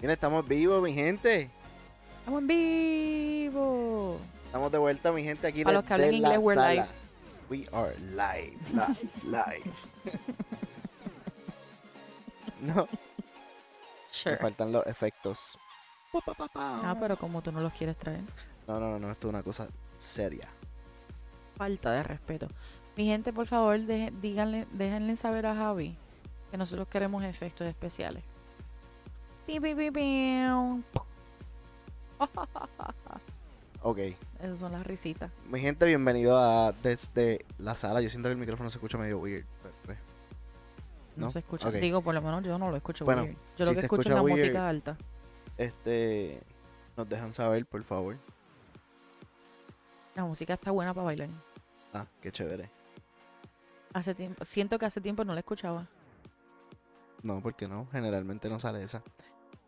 Mira, estamos vivos, mi gente. Estamos en vivo. Estamos de vuelta, mi gente, aquí Para los que hablan inglés, we're sala. live. We are live, live, live. no, me Sure. faltan los efectos. Ah, pero como tú no los quieres traer. No, no, no, no, esto es una cosa seria. Falta de respeto. Mi gente, por favor, díganle, déjenle saber a Javi que nosotros queremos efectos especiales. Ok, Esas son las risitas. mi gente, bienvenido a desde la sala. Yo siento que el micrófono se escucha medio weird. No, ¿No? se escucha. Digo, por lo menos yo no lo escucho Bueno, weird. Yo si lo que escucho es la weird- música alta. Este, nos dejan saber, por favor. La música está buena para bailar. Ah, qué chévere. Hace tiempo, siento que hace tiempo no la escuchaba. No, porque no, generalmente no sale esa.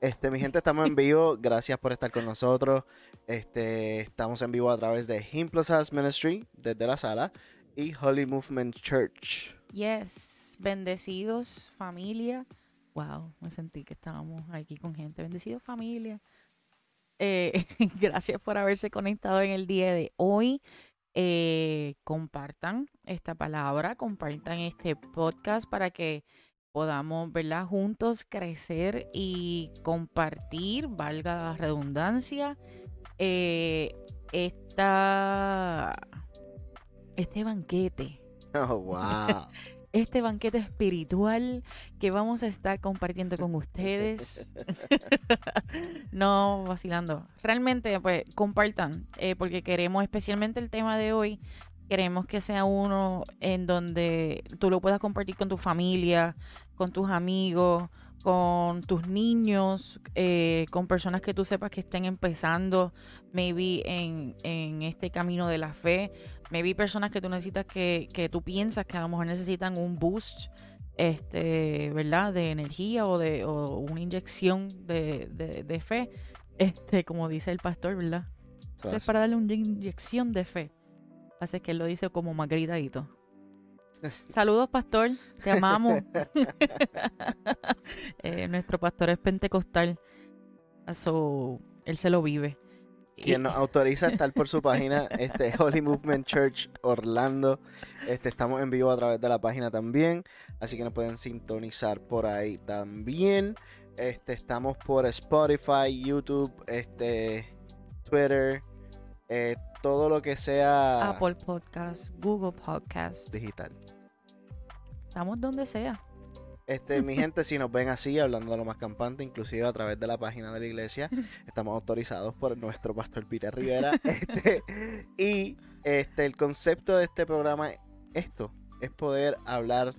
Este, mi gente, estamos en vivo. Gracias por estar con nosotros. Este, estamos en vivo a través de Him Plus Us Ministry desde la sala y Holy Movement Church. Yes, bendecidos familia. Wow, me sentí que estábamos aquí con gente. Bendecidos familia. Eh, gracias por haberse conectado en el día de hoy. Eh, compartan esta palabra, compartan este podcast para que podamos, ¿verdad? Juntos crecer y compartir, valga la redundancia, eh, esta, este banquete Oh, wow. este banquete espiritual que vamos a estar compartiendo con ustedes. no vacilando. Realmente, pues, compartan, eh, porque queremos, especialmente el tema de hoy, queremos que sea uno en donde tú lo puedas compartir con tu familia, con tus amigos, con tus niños, eh, con personas que tú sepas que estén empezando, maybe en, en este camino de la fe maybe personas que tú necesitas que, que tú piensas que a lo mejor necesitan un boost, este, ¿verdad? De energía o de o una inyección de, de, de fe, este, como dice el pastor, ¿verdad? Eso Es hace. para darle una inyección de fe. Así que él lo dice como más gritadito. Saludos, pastor. Te amamos. Eh, nuestro pastor es pentecostal. So, él se lo vive. Quien nos autoriza a estar por su página, este Holy Movement Church Orlando. Este, estamos en vivo a través de la página también, así que nos pueden sintonizar por ahí también. Este, estamos por Spotify, YouTube, este, Twitter, eh, todo lo que sea Apple Podcast, Google Podcast. digital. Estamos donde sea. Este, mi gente, si nos ven así, hablando de lo más campante, inclusive a través de la página de la iglesia, estamos autorizados por nuestro pastor Peter Rivera. Este, y este, el concepto de este programa, esto, es poder hablar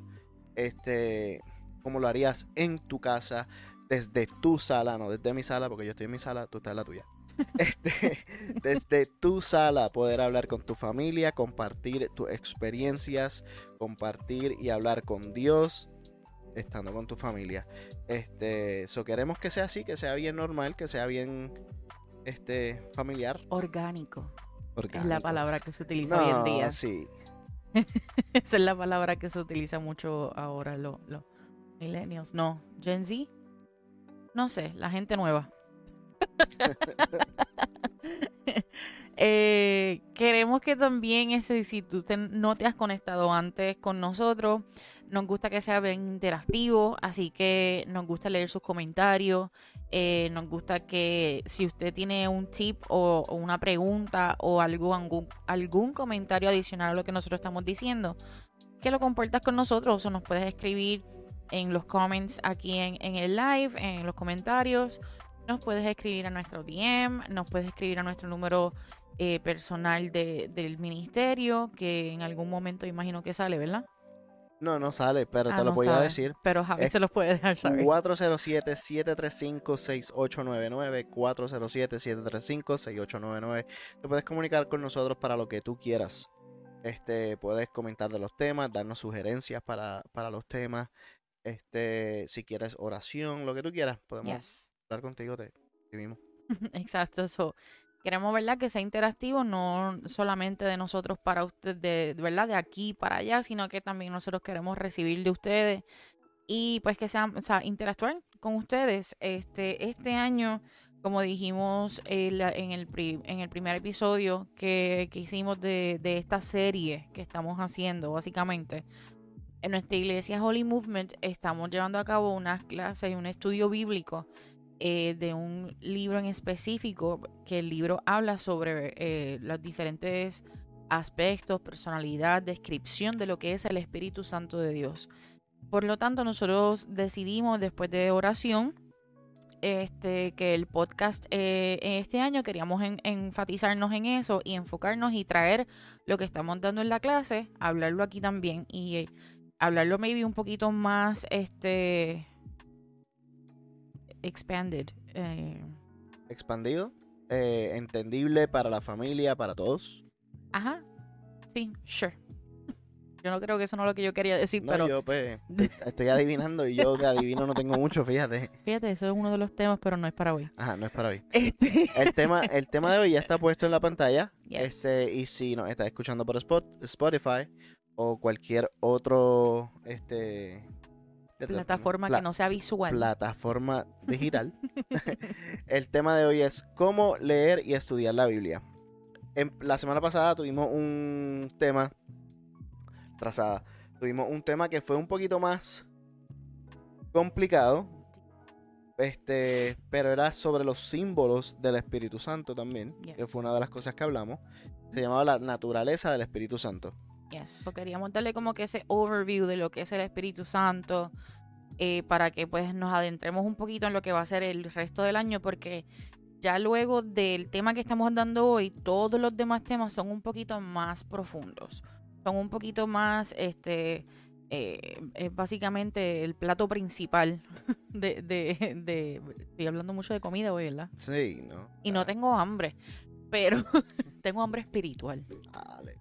este, como lo harías en tu casa, desde tu sala, no desde mi sala, porque yo estoy en mi sala, tú estás en la tuya. Este, desde tu sala, poder hablar con tu familia, compartir tus experiencias, compartir y hablar con Dios estando con tu familia. Este, so queremos que sea así, que sea bien normal, que sea bien este familiar. Orgánico. Es la orgánico. palabra que se utiliza hoy en No, día. sí. Esa es la palabra que se utiliza mucho ahora, los los millennials. No, Gen Z. No sé, la gente nueva. Eh, queremos que también ese, si tú no te has conectado antes con nosotros, nos gusta que sea bien interactivo, así que nos gusta leer sus comentarios, eh, nos gusta que si usted tiene un tip o, o una pregunta o algo, algún, algún comentario adicional a lo que nosotros estamos diciendo, que lo compartas con nosotros o nos puedes escribir en los comments aquí en, en el live, en los comentarios. Nos puedes escribir a nuestro DM, nos puedes escribir a nuestro número eh, personal de- del ministerio, que en algún momento imagino que sale, ¿verdad? No, no sale, pero Ah, te lo no voy a decir. Pero Javi se los puede dejar saber. 407-735-6899, 407-735-6899. Te puedes comunicar con nosotros para lo que tú quieras. Este, puedes comentar de los temas, darnos sugerencias para, para los temas. Este, si quieres oración, lo que tú quieras, podemos Yes. Hablar contigo, te escribimos. Exacto, eso. Queremos, ¿verdad? Que sea interactivo, no solamente de nosotros para ustedes, de, ¿verdad? De aquí para allá, sino que también nosotros queremos recibir de ustedes y pues que sean, o sea, interactuar con ustedes. Este, este año, como dijimos eh, en, el en el primer episodio que, que hicimos de, de esta serie que estamos haciendo, básicamente, en nuestra iglesia Holy Movement estamos llevando a cabo unas clases y un estudio bíblico eh, de un libro en específico, que el libro habla sobre eh, los diferentes aspectos, personalidad, descripción de lo que es el Espíritu Santo de Dios. Por lo tanto, nosotros decidimos después de oración este, que el podcast eh, este año queríamos en- enfatizarnos en eso y enfocarnos y traer lo que estamos dando en la clase, hablarlo aquí también y hablarlo maybe un poquito más este expanded. eh, Expandido, eh, entendible para la familia, para todos. ajá. Sí, sure. Yo no creo que eso no es lo que yo quería decir, No, pero yo pues, estoy- adivinando y yo de adivino no tengo mucho, fíjate. fíjate, eso es uno de los temas, pero no es para hoy. Ajá, no es para hoy. Este, El tema, el tema de hoy ya está puesto en la pantalla. Yes. Este, y si nos estás escuchando por Spot- Spotify o cualquier otro este plataforma pla- que no sea visual. plataforma digital. el tema de hoy es cómo leer y estudiar la Biblia. En, la semana pasada tuvimos un tema trazada. Tuvimos un tema que fue un poquito más complicado. Este, pero era sobre los símbolos del Espíritu Santo también, que fue una de las cosas que hablamos. Se llamaba la naturaleza del Espíritu Santo. Yes. So, queríamos darle como que ese overview de lo que es el Espíritu Santo eh, para que pues nos adentremos un poquito en lo que va a ser el resto del año porque ya luego del tema que estamos dando hoy, todos los demás temas son un poquito más profundos. Son un poquito más, este, eh, es básicamente el plato principal de, de, de- Estoy hablando mucho de comida hoy, ¿verdad? Sí, ¿no? Y no Ah, tengo hambre, pero tengo hambre espiritual. dale.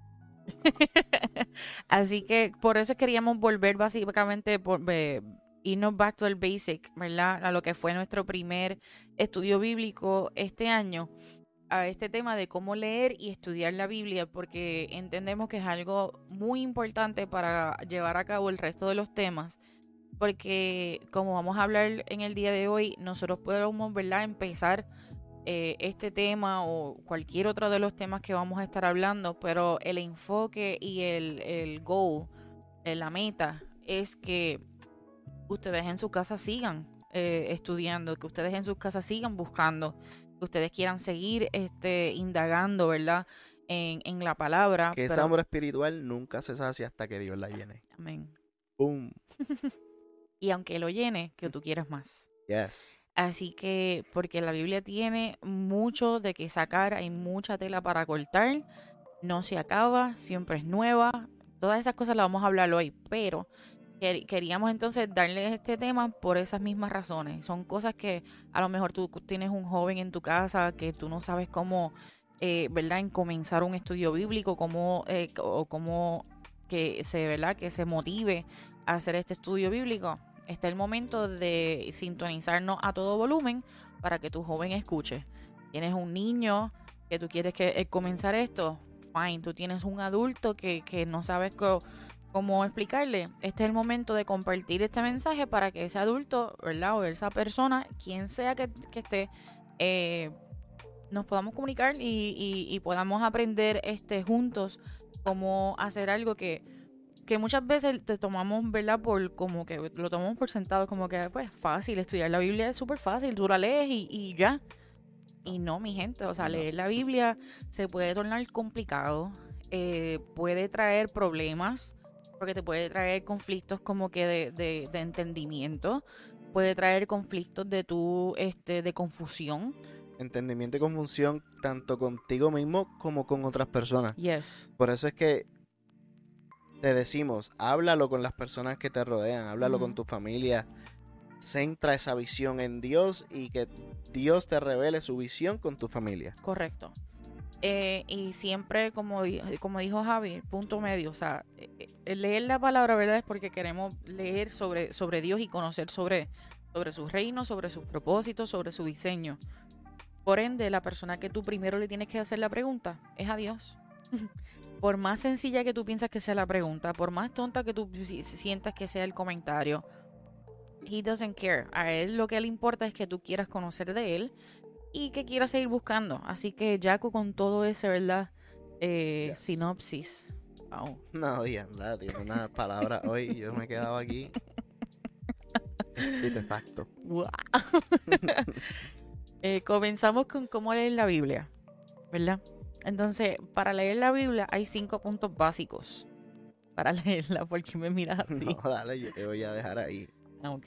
Así que por eso queríamos volver básicamente por eh, irnos back to el basic, ¿verdad? A lo que fue nuestro primer estudio bíblico este año, a este tema de cómo leer y estudiar la Biblia, porque entendemos que es algo muy importante para llevar a cabo el resto de los temas. Porque como vamos a hablar en el día de hoy, nosotros podemos, ¿verdad? Empezar eh, este tema o cualquier otro de los temas que vamos a estar hablando, pero el enfoque y el, el goal, eh, la meta, es que ustedes en su casa sigan eh, estudiando, que ustedes en sus casas sigan buscando, que ustedes quieran seguir este, indagando, ¿verdad? En, en la palabra. Que ese pero- amor espiritual nunca se sacia hasta que Dios la llene. Amén. Boom. Y aunque lo llene, que tú quieras más. Yes. Así que, porque la Biblia tiene mucho de que sacar, hay mucha tela para cortar, no se acaba, siempre es nueva, todas esas cosas las vamos a hablar hoy, pero quer- queríamos entonces darles este tema por esas mismas razones. Son cosas que a lo mejor tú tienes un joven en tu casa que tú no sabes cómo, eh, ¿verdad?, en comenzar un estudio bíblico, cómo, eh, o cómo que se, ¿verdad?, que se motive a hacer este estudio bíblico está el momento de sintonizarnos a todo volumen para que tu joven escuche. Tienes un niño que tú quieres que eh, comenzar esto, fine. Tú tienes un adulto que, que no sabes cómo explicarle. Este es el momento de compartir este mensaje para que ese adulto, ¿verdad? O esa persona, quien sea que, esté, eh, nos podamos comunicar y, y- y podamos aprender este, juntos cómo hacer algo que que muchas veces te tomamos, ¿verdad? Por como que lo tomamos por sentado, como que pues fácil, estudiar la Biblia es súper fácil, tú la lees y, y ya. Y no, mi gente, o sea, leer la Biblia se puede tornar complicado, eh, puede traer problemas, porque te puede traer conflictos como que de, de, de entendimiento, puede traer conflictos de tu, este, de confusión. Entendimiento y confusión tanto contigo mismo como con otras personas. Yes. Por eso es que te decimos, háblalo con las personas que te rodean, háblalo con tu familia. Centra esa visión en Dios y que Dios te revele su visión con tu familia. Correcto. Eh, y siempre, como dijo Javi, punto medio. O sea, eh, eh, leer la palabra, ¿verdad? Es porque queremos leer sobre, sobre Dios y conocer sobre, sobre su reino, sobre sus propósitos, sobre su diseño. Por ende, la persona que tú primero le tienes que hacer la pregunta es a Dios. por más sencilla que tú piensas que sea la pregunta, por más tonta que tú si- si sientas que sea el comentario, He doesn't care. A él lo que le importa es que tú quieras conocer de él y que quieras seguir buscando. Así que Jaco con todo ese, ¿verdad? Eh, Yes. Sinopsis. Wow. No, Diandra, tiene una palabra hoy. Yo me he quedado aquí. Estupefacto. Wow. Eh, comenzamos con cómo leer la Biblia, ¿verdad? Entonces, para leer la Biblia hay cinco puntos básicos para leerla, porque me miras a ti. No, dale, yo te voy a dejar ahí. Ah, ok.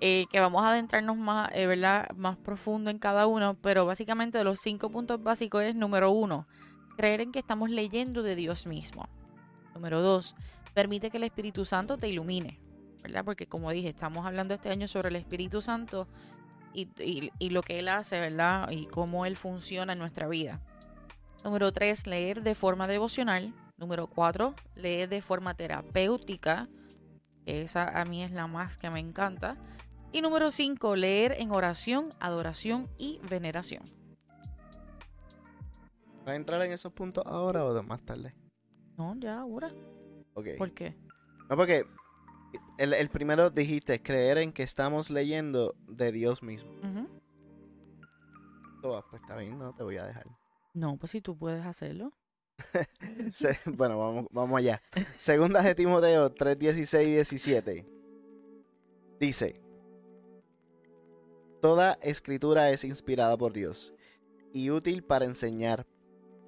Eh, que vamos a adentrarnos más, eh, ¿verdad? Más profundo en cada uno, pero básicamente de los cinco puntos básicos es número uno, creer en que estamos leyendo de Dios mismo. Número dos, permite que el Espíritu Santo te ilumine, ¿verdad? Porque como dije, estamos hablando este año sobre el Espíritu Santo y, y- y lo que Él hace, ¿verdad? Y cómo Él funciona en nuestra vida. Número tres, leer de forma devocional. Número cuatro, leer de forma terapéutica. Esa a mí es la más que me encanta. Y número 5, leer en oración, adoración y veneración. ¿Vas a entrar en esos puntos ahora o más tarde? No, ya ahora. Ok. ¿Por qué? No, porque el, el primero dijiste creer en que estamos leyendo de Dios mismo. Ujú. Oh, pues está bien, no te voy a dejar. No, pues si tú puedes hacerlo. Bueno, vamos, vamos allá. Segunda de Timoteo 3, 16 y 17. Dice, Toda escritura es inspirada por Dios y útil para enseñar,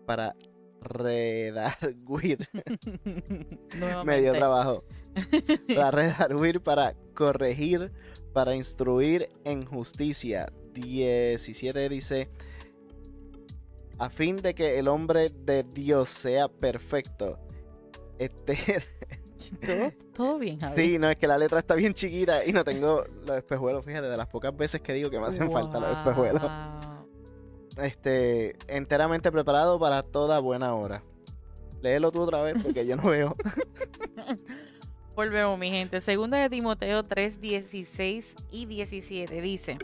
para redarguir, Nuevamente. medio trabajo, para redarguir, para corregir, para instruir en justicia. 17 dice, a fin de que el hombre de Dios sea perfecto. Este, ¿Todo, todo bien, Javi. sí, no, es que la letra está bien chiquita y no tengo los espejuelos, fíjate, de las pocas veces que digo que me hacen falta los espejuelos. Este, enteramente preparado para toda buena hora. Léelo tú otra vez porque yo no veo. Volvemos, mi gente. Segunda de Timoteo 3, 16 y 17 dice: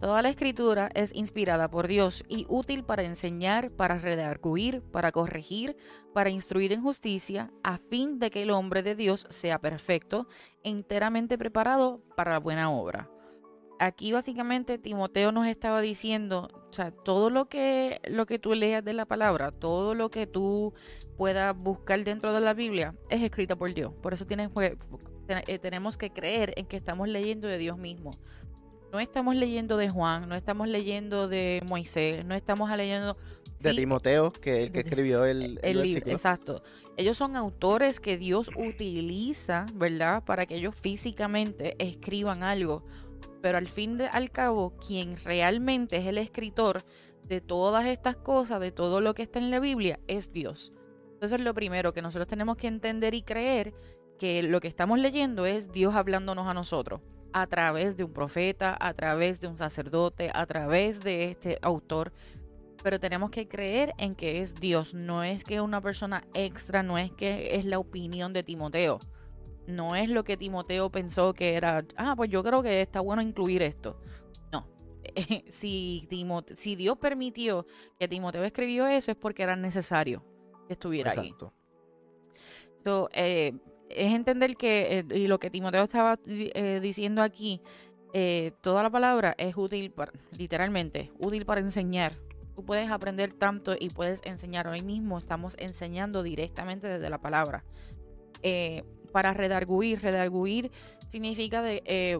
Toda la escritura es inspirada por Dios y útil para enseñar, para redarguir, para corregir, para instruir en justicia, a fin de que el hombre de Dios sea perfecto, enteramente preparado para la buena obra. Aquí básicamente Timoteo nos estaba diciendo, o sea, todo lo que lo que tú leas de la palabra, todo lo que tú puedas buscar dentro de la Biblia es escrita por Dios. Por eso eh, tenemos que creer en que estamos leyendo de Dios mismo. No estamos leyendo de Juan, no estamos leyendo de Moisés, no estamos leyendo De sí, Timoteo, que es el que escribió el, el el libro, exacto. Ellos son autores que Dios utiliza, ¿verdad? Para que ellos físicamente escriban algo. Pero al fin de, al cabo, quien realmente es el escritor de todas estas cosas, de todo lo que está en la Biblia, es Dios. Entonces lo primero que nosotros tenemos que entender y creer que lo que estamos leyendo es Dios hablándonos a nosotros a través de un profeta, a través de un sacerdote, a través de este autor pero tenemos que creer en que es Dios, no es que una persona extra, no es que es la opinión de Timoteo, no es lo que Timoteo pensó que era, ah, pues yo creo que está bueno incluir esto. No, si, si Dios permitió que Timoteo escribió eso es porque era necesario que estuviera ahí. Exacto. So, eh, es entender que, eh, lo que Timoteo estaba eh, diciendo aquí, eh, toda la palabra es útil, literalmente, útil para enseñar. Tú puedes aprender tanto y puedes enseñar. Hoy mismo estamos enseñando directamente desde la palabra. Para redarguir, redarguir significa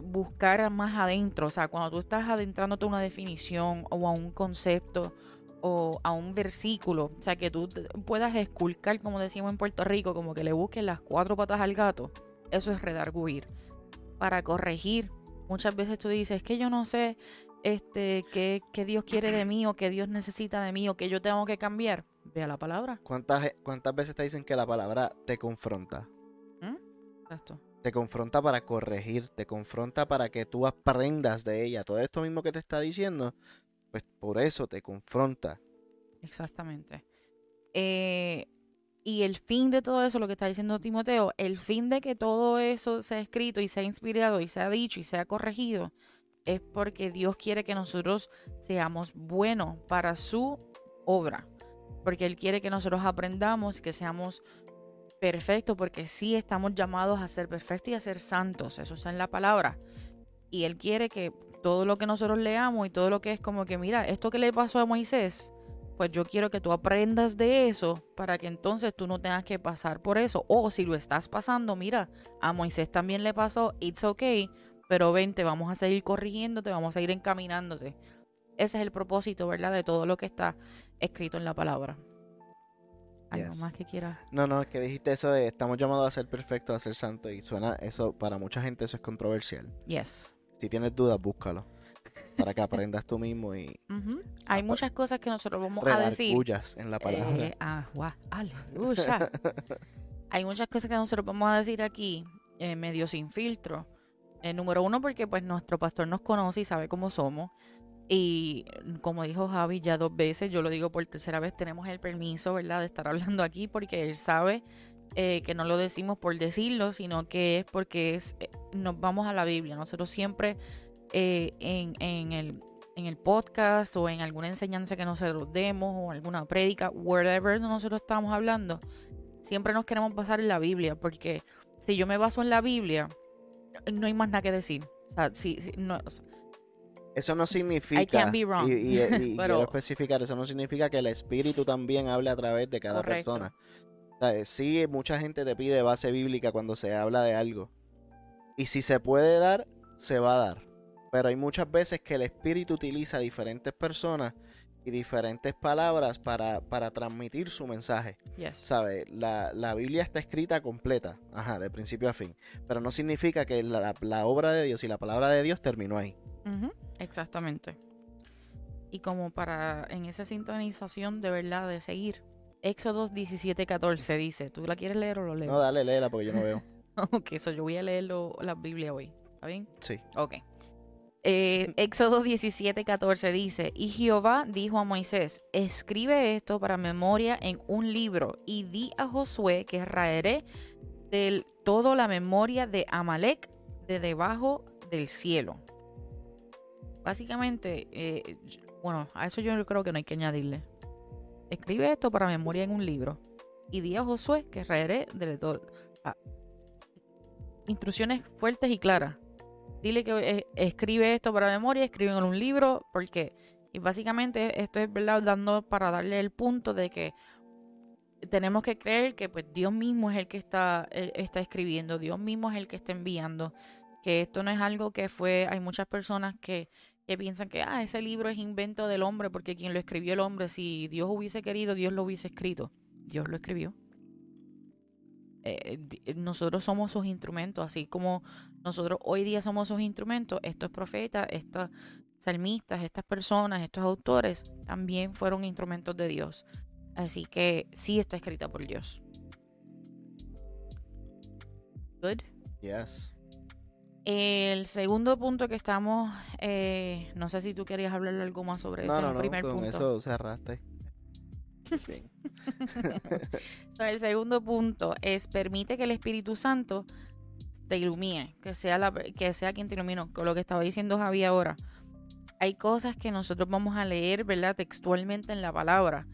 buscar más adentro. O sea, cuando tú estás adentrándote a una definición o a un concepto o a un versículo, o sea, que tú puedas esculcar, como decimos en Puerto Rico, como que le busques las cuatro patas al gato, eso es redarguir. Para corregir, muchas veces tú dices, es que yo no sé este, qué, qué Dios quiere de mí o qué Dios necesita de mí o qué yo tengo que cambiar. Ve a la palabra. ¿Cuántas, ¿Cuántas veces te dicen que la palabra te confronta? Exacto. Te confronta para corregir, te confronta para que tú aprendas de ella. Todo esto mismo que te está diciendo, pues por eso te confronta. Exactamente. Eh, y el fin de todo eso, lo que está diciendo Timoteo, el fin de que todo eso sea escrito y sea inspirado y sea dicho y sea corregido, es porque Dios quiere que nosotros seamos buenos para su obra. Porque Él quiere que nosotros aprendamos y que seamos perfectos, porque sí estamos llamados a ser perfectos y a ser santos. Eso está en la palabra. Y Él quiere que todo lo que nosotros leamos y todo lo que es como que, mira, esto que le pasó a Moisés, pues yo quiero que tú aprendas de eso para que entonces tú no tengas que pasar por eso. O si lo estás pasando, mira, a Moisés también le pasó, it's okay, pero vente, vamos a seguir corrigiéndote, vamos a ir encaminándote. Ese es el propósito, ¿verdad? De todo lo que está escrito en la palabra. ¿Algo Yes. más que quieras? No, no, es que dijiste eso de estamos llamados a ser perfectos, a ser santos y suena eso, para mucha gente eso es controversial. Yes. Si tienes dudas, búscalo. Para que aprendas tú mismo y. Hay muchas cosas que nosotros vamos a decir. en la palabra. Eh, ah, aleluya. Hay muchas cosas que nosotros vamos a decir aquí, eh, medio sin filtro. Eh, número uno, porque pues nuestro pastor nos conoce y sabe cómo somos. Y como dijo Javi ya dos veces, yo lo digo por tercera vez, tenemos el permiso, ¿verdad?, de estar hablando aquí porque él sabe eh, que no lo decimos por decirlo, sino que es porque es, eh, nos vamos a la Biblia. Nosotros siempre eh, en, en el, en el podcast o en alguna enseñanza que nosotros demos o alguna prédica, wherever nosotros estamos hablando, siempre nos queremos basar en la Biblia, porque si yo me baso en la Biblia, no hay más nada que decir. O sea, si, si- no, o sea, Eso no significa, can't be wrong. y, y- y Pero- quiero especificar, eso no significa que el espíritu también hable a través de cada Correcto. persona. Sí, mucha gente te pide base bíblica cuando se habla de algo. Y si se puede dar, se va a dar. Pero hay muchas veces que el espíritu utiliza diferentes personas y diferentes palabras para, para transmitir su mensaje. yes. ¿Sabes? La, la Biblia está escrita completa, ajá, de principio a fin. Pero no significa que la, la obra de Dios y la palabra de Dios terminó ahí. Exactamente. Y como para en esa sintonización de verdad de seguir, Éxodo 17:14 dice, ¿tú la quieres leer o lo leo? No, dale, léela porque yo no veo. ok, eso yo voy a leerlo la Biblia hoy. ¿Está bien? Sí. Ok. Eh, Éxodo 17:14 dice, y Jehová dijo a Moisés, escribe esto para memoria en un libro y di a Josué que raeré del todo la memoria de Amalek de debajo del cielo. Básicamente, eh, bueno, a eso yo creo que no hay que añadirle. Escribe esto para memoria en un libro y di a Josué que raeré del todo. ah, instrucciones fuertes y claras. Dile que eh, escribe esto para memoria, escribe en un libro, porque y básicamente esto es verdad dando para darle el punto de que tenemos que creer que pues Dios mismo es el que está el- está escribiendo, Dios mismo es el que está enviando, que esto no es algo que fue, hay muchas personas que, que piensan que ah, ese libro es invento del hombre porque quien lo escribió el hombre, si Dios hubiese querido, Dios lo hubiese escrito. Dios lo escribió. Eh, nosotros somos sus instrumentos, así como nosotros hoy día somos sus instrumentos, estos profetas, estos salmistas, estas personas, estos autores, también fueron instrumentos de Dios. Así que sí está escrita por Dios. Good. Yes. El segundo punto que estamos, eh, no sé si tú querías hablar algo más sobre No, ese no, no, primer con punto. eso cerraste. Bien. So, el segundo punto es permite que el Espíritu Santo te ilumine, que sea, la, que sea quien te ilumine, con lo que estaba diciendo Javi ahora. Hay cosas que nosotros vamos a leer, ¿verdad? Textualmente en la palabra,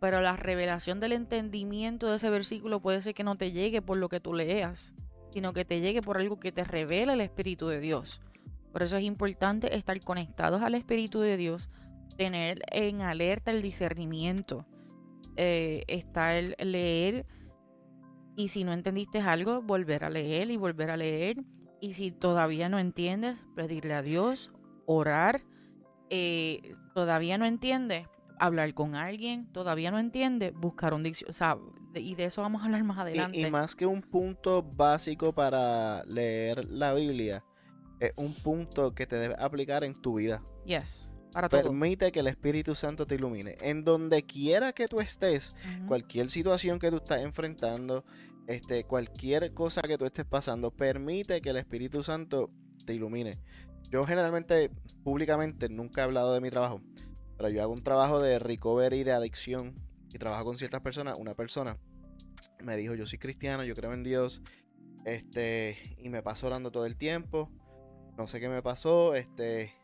pero la revelación del entendimiento de ese versículo puede ser que no te llegue por lo que tú leas, sino que te llegue por algo que te revela el Espíritu de Dios. Por eso es importante estar conectados al Espíritu de Dios, tener en alerta el discernimiento eh, está el leer y si no entendiste algo, volver a leer y volver a leer. Y si todavía no entiendes, pedirle a Dios, orar. Eh, todavía no entiendes, hablar con alguien. Todavía no entiende, buscar un diccionario. Y de eso vamos a hablar más adelante. Y, y más que un punto básico para leer la Biblia, es un punto que te debe aplicar en tu vida. Yes, para todo. Permite que el Espíritu Santo te ilumine. En donde quiera que tú estés, cualquier situación que tú estás enfrentando, este, cualquier cosa que tú estés pasando, permite que el Espíritu Santo te ilumine. Yo generalmente, públicamente, nunca he hablado de mi trabajo, pero yo hago un trabajo de recovery de adicción y trabajo con ciertas personas. Una persona me dijo, yo soy cristiano, yo creo en Dios, este, y me paso orando todo el tiempo. No sé qué me pasó, este,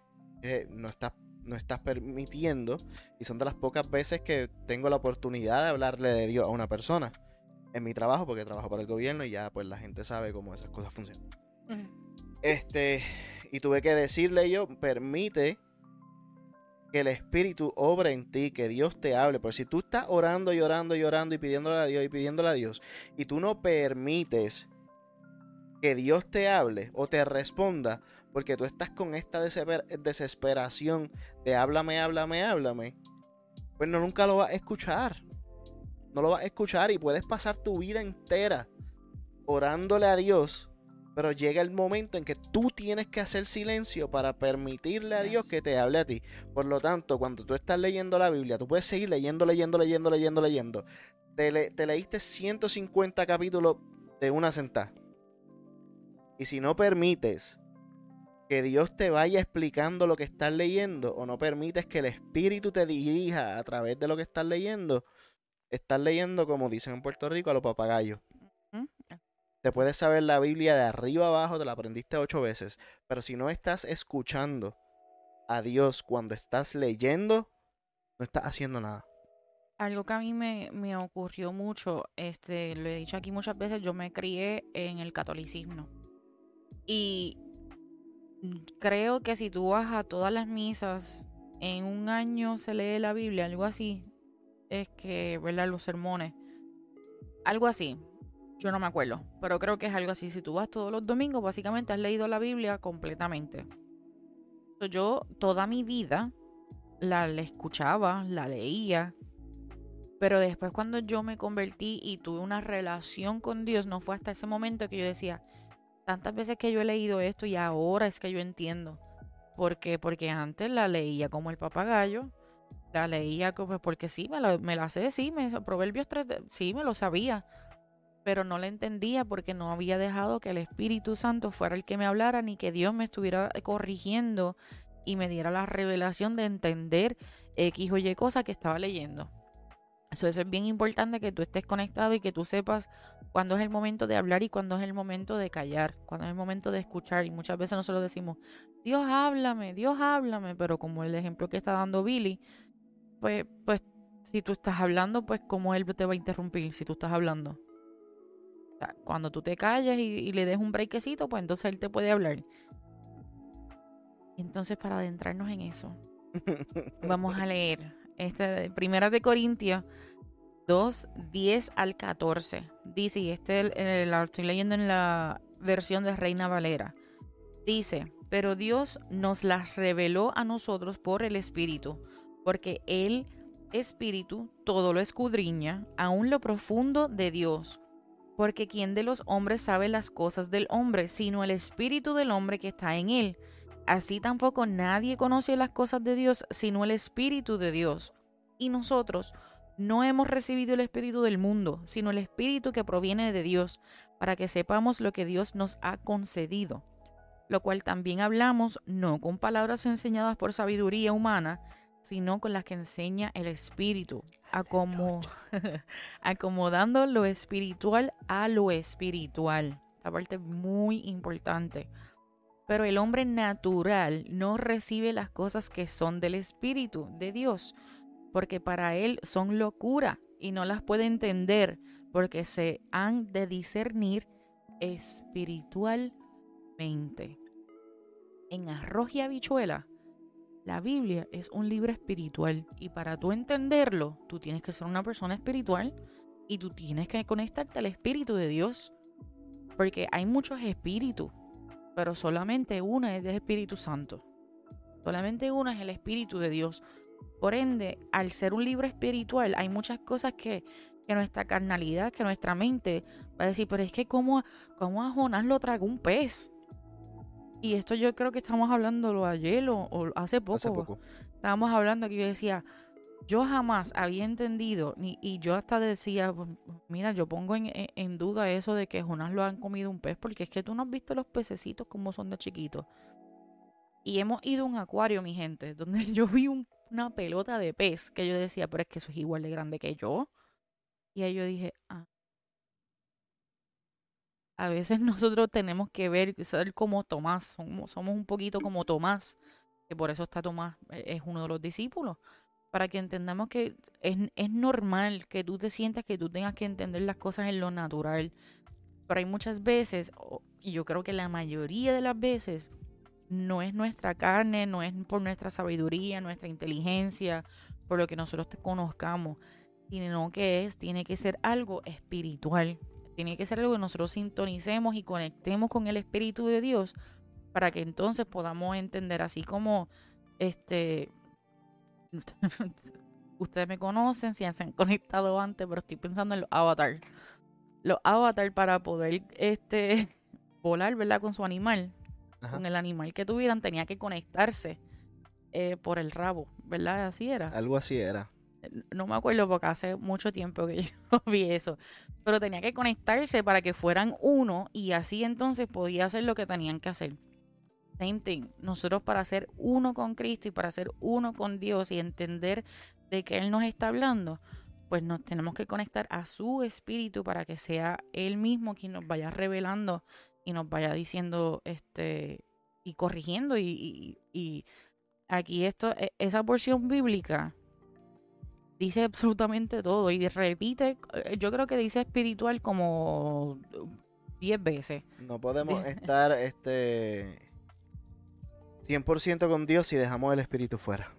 eh, no estás no estás permitiendo y son de las pocas veces que tengo la oportunidad de hablarle de Dios a una persona en mi trabajo porque trabajo para el gobierno y ya pues la gente sabe cómo esas cosas funcionan. Este Y tuve que decirle yo, permite que el Espíritu obre en ti, que Dios te hable. Porque si tú estás orando y orando y orando y pidiéndole a Dios y pidiéndole a Dios, y tú no permites que Dios te hable o te responda, porque tú estás con esta desesperación de háblame, háblame, háblame, pues no nunca lo vas a escuchar. No lo vas a escuchar y puedes pasar tu vida entera orándole a Dios pero llega el momento en que tú tienes que hacer silencio para permitirle a Dios que te hable a ti. Por lo tanto, cuando tú estás leyendo la Biblia, tú puedes seguir leyendo, leyendo, leyendo, leyendo, leyendo. Te, te leíste 150 capítulos de una sentada. Y si no permites que Dios te vaya explicando lo que estás leyendo o no permites que el Espíritu te dirija a través de lo que estás leyendo, estás leyendo, como dicen en Puerto Rico, a los papagayos. Te puedes saber la Biblia de arriba abajo, te la aprendiste ocho veces, pero si no estás escuchando a Dios cuando estás leyendo, no estás haciendo nada. Algo que a mí me, me, ocurrió mucho, este, lo he dicho aquí muchas veces, yo me crié en el catolicismo. Y creo que si tú vas a todas las misas, en un año se lee la Biblia, algo así. Es que, ¿verdad? Los sermones. Algo así. Yo no me acuerdo, pero creo que es algo así. Si tú vas todos los domingos, básicamente has leído la Biblia completamente. Yo toda mi vida la, escuchaba, la leía, pero después cuando yo me convertí y tuve una relación con Dios, no fue hasta ese momento que yo decía, tantas veces que yo he leído esto y ahora es que yo entiendo. ¿Por qué? Porque antes la leía como el papagayo, la leía como, porque sí, me la, me la sé, sí, me, Proverbios 3, sí, me lo sabía pero no la entendía porque no había dejado que el Espíritu Santo fuera el que me hablara ni que Dios me estuviera corrigiendo y me diera la revelación de entender X o Y cosa que estaba leyendo. Eso es bien importante que tú estés conectado y que tú sepas cuándo es el momento de hablar y cuándo es el momento de callar, cuándo es el momento de escuchar. Y muchas veces nosotros decimos, Dios háblame, Dios háblame, pero como el ejemplo que está dando Billy, pues, pues si tú estás hablando, pues como él te va a interrumpir si tú estás hablando cuando tú te calles y, le des un breakcito, pues entonces él te puede hablar. Entonces, para adentrarnos en eso, vamos a leer este Primera de Corintios 2, 10 al 14. Dice, y este lo estoy leyendo en la versión de Reina Valera. Dice, pero Dios nos las reveló a nosotros por el Espíritu, porque el Espíritu todo lo escudriña, aún lo profundo de Dios porque ¿quién de los hombres sabe las cosas del hombre, sino el espíritu del hombre que está en él? Así tampoco nadie conoce las cosas de Dios, sino el espíritu de Dios. Y nosotros no hemos recibido el espíritu del mundo, sino el espíritu que proviene de Dios, para que sepamos lo que Dios nos ha concedido. Lo cual también hablamos no con palabras enseñadas por sabiduría humana, sino con las que enseña el Espíritu, acomodando lo espiritual a lo espiritual. Esta parte muy importante. Pero el hombre natural no recibe las cosas que son del Espíritu de Dios, porque para él son locura y no las puede entender, porque se han de discernir espiritualmente. En arroz y habichuela la Biblia es un libro espiritual y para tú entenderlo, tú tienes que ser una persona espiritual y tú tienes que conectarte al Espíritu de Dios. Porque hay muchos espíritus, pero solamente uno es del Espíritu Santo. Solamente uno es el Espíritu de Dios. Por ende, al ser un libro espiritual, hay muchas cosas que, que nuestra carnalidad, que nuestra mente va a decir, pero es que como, como a Jonás lo tragó un pez. Y esto yo creo que estamos hablando ayer o, o hace poco. Hace poco. Estábamos hablando que yo decía, yo jamás había entendido, ni, y yo hasta decía, pues, mira, yo pongo en, duda eso de que Jonás lo han comido un pez, porque es que tú no has visto los pececitos como son de chiquitos. Y hemos ido a un acuario, mi gente, donde yo vi una pelota de pez, que yo decía, pero es que eso es igual de grande que yo. Y ahí yo dije, ah, a veces nosotros tenemos que ver, ser como Tomás, somos, un poquito como Tomás, que por eso está Tomás, e, es uno de los discípulos, para que entendamos que es, es normal que tú te sientas que tú tengas que entender las cosas en lo natural, pero hay muchas veces, y yo creo que la mayoría de las veces, no es nuestra carne, no es por nuestra sabiduría, nuestra inteligencia, por lo que nosotros te conozcamos, sino que es, tiene que ser algo espiritual. Tiene que ser algo que nosotros sintonicemos y conectemos con el Espíritu de Dios para que entonces podamos entender, así como este ustedes me conocen, si se han conectado antes, pero estoy pensando en los avatars. Los avatars para poder este volar, ¿verdad? Con su animal. Con el animal que tuvieran, tenía que conectarse eh, por el rabo, ¿verdad? Así era. Algo así era. No me acuerdo porque hace mucho tiempo que yo vi eso. Pero tenía que conectarse para que fueran uno y así entonces podía hacer lo que tenían que hacer. Same thing. Nosotros para ser uno con Cristo y para ser uno con Dios y entender de que Él nos está hablando, pues nos tenemos que conectar a su espíritu para que sea Él mismo quien nos vaya revelando y nos vaya diciendo este y corrigiendo y, y, aquí esto e, esa porción bíblica dice absolutamente todo y repite eh, yo creo que dice espiritual como 10 veces no podemos estar este 100% con Dios si dejamos el espíritu fuera.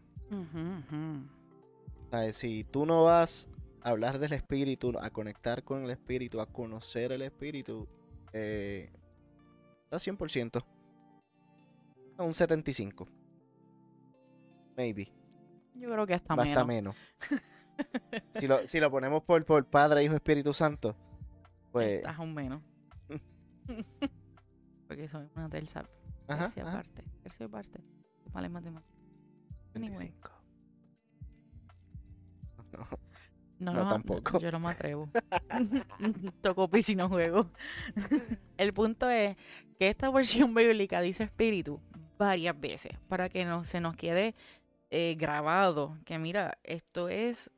si tú no vas a hablar del espíritu, a conectar con el espíritu, a conocer el espíritu, eh, está 100%. A un 75. Maybe. Yo creo que hasta menos. menos. si, lo, si lo ponemos por, por Padre, Hijo, Espíritu Santo, pues... Estás un menos. Porque soy una tercera Ajá, tercia ajá. parte. Tercia parte. Vale matemáticas. Anyway. No, no, no, tampoco. Yo no me atrevo. Toco pis y no juego. El punto es que esta versión bíblica dice espíritu varias veces para que no se nos quede eh, grabado que mira, esto es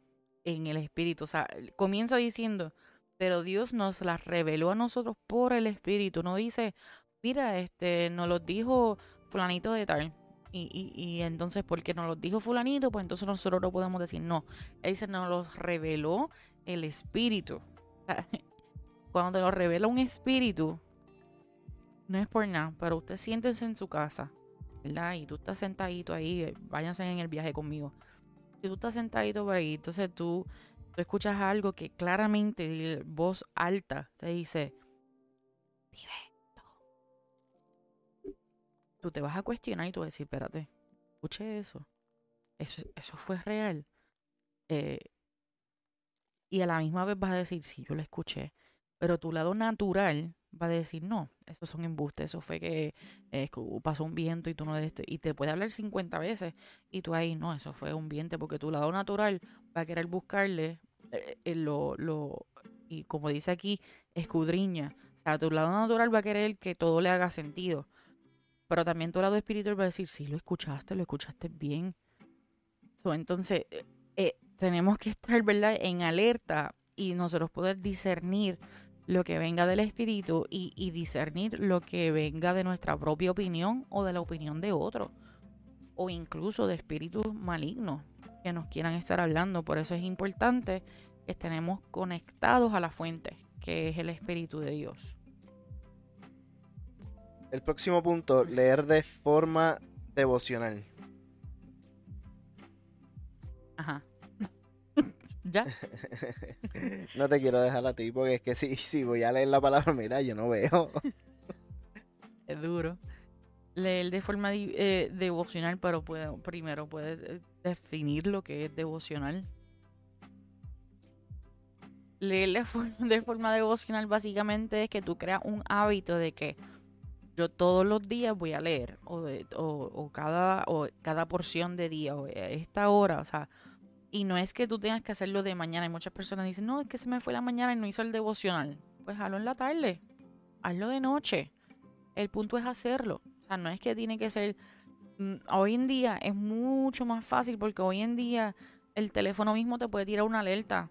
en el espíritu. O sea, comienza diciendo, pero Dios nos la reveló a nosotros por el espíritu. No dice, mira, este, nos lo dijo fulanito de tal. Y, y, y entonces, porque nos lo dijo fulanito, pues entonces nosotros no podemos decir no. Él dice, nos lo reveló el espíritu. Cuando te lo revela un espíritu, no es por nada, pero usted siéntense en su casa, Y tú estás sentadito ahí, eh, váyanse en el viaje conmigo. Si tú estás sentadito por ahí, entonces tú, escuchas algo que claramente, voz alta, te dice, vive tú te vas a cuestionar y tú vas a decir, espérate, escuché eso. Eso, eso fue real. Eh, y a la misma vez vas a decir, sí, yo lo escuché. Pero tu lado natural va a decir, no, eso son embustes, eso fue que eh, pasó un viento y tú no le. Y te puede hablar 50 veces y tú ahí, no, eso fue un viento, porque tu lado natural va a querer buscarle eh, lo, lo, y como dice aquí, escudriña. O sea, tu lado natural va a querer que todo le haga sentido. Pero también tu lado espiritual va a decir, sí, lo escuchaste, lo escuchaste bien. entonces, eh, eh, tenemos que estar, ¿verdad?, en alerta y nosotros poder discernir lo que venga del espíritu y, y, discernir lo que venga de nuestra propia opinión o de la opinión de otro. O incluso de espíritus malignos que nos quieran estar hablando. Por eso es importante que estemos conectados a la fuente, que es el Espíritu de Dios. El próximo punto, leer de forma devocional. Ajá. ¿Ya? no te quiero dejar a ti porque es que si, si voy a leer la palabra, mira, yo no veo. es duro. Leer de forma eh, devocional, pero primero puedes eh, definir lo que es devocional. Leer de forma devocional básicamente es que tú creas un hábito de que yo todos los días voy a leer, o, o, cada, o cada porción de día, o esta hora, o sea, y no es que tú tengas que hacerlo de mañana. Y muchas personas dicen, no, es que se me fue la mañana y no hizo el devocional. Pues hazlo en la tarde, hazlo de noche. El punto es hacerlo. O sea, no es que tiene que ser... Mm, hoy en día es mucho más fácil porque hoy en día el teléfono mismo te puede tirar una alerta.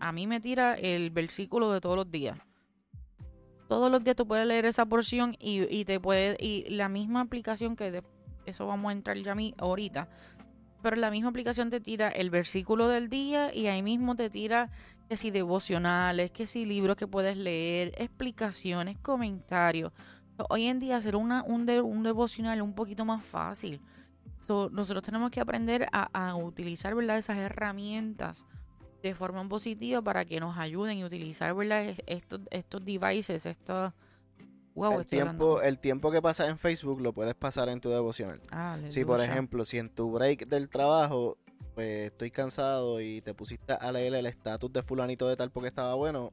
A mí me tira el versículo de todos los días todos los días tú puedes leer esa porción y, te puede y la misma aplicación que de eso vamos a entrar ya a mí ahorita pero la misma aplicación te tira el versículo del día y ahí mismo te tira que si devocionales, que si libros que puedes leer, explicaciones, comentarios. Hoy en día hacer una, un, de- un devocional es un poquito más fácil. So, nosotros tenemos que aprender a, a utilizar ¿verdad? esas herramientas de forma positiva para que nos ayuden y utilizar ¿verdad? Es- estos, estos devices, estos... Wow, el, tiempo, el tiempo que pasas en Facebook lo puedes pasar en tu devocional. Ah, Si, por ejemplo, si en tu break del trabajo, pues estoy cansado y te pusiste a leer el estatus de fulanito de tal porque estaba bueno,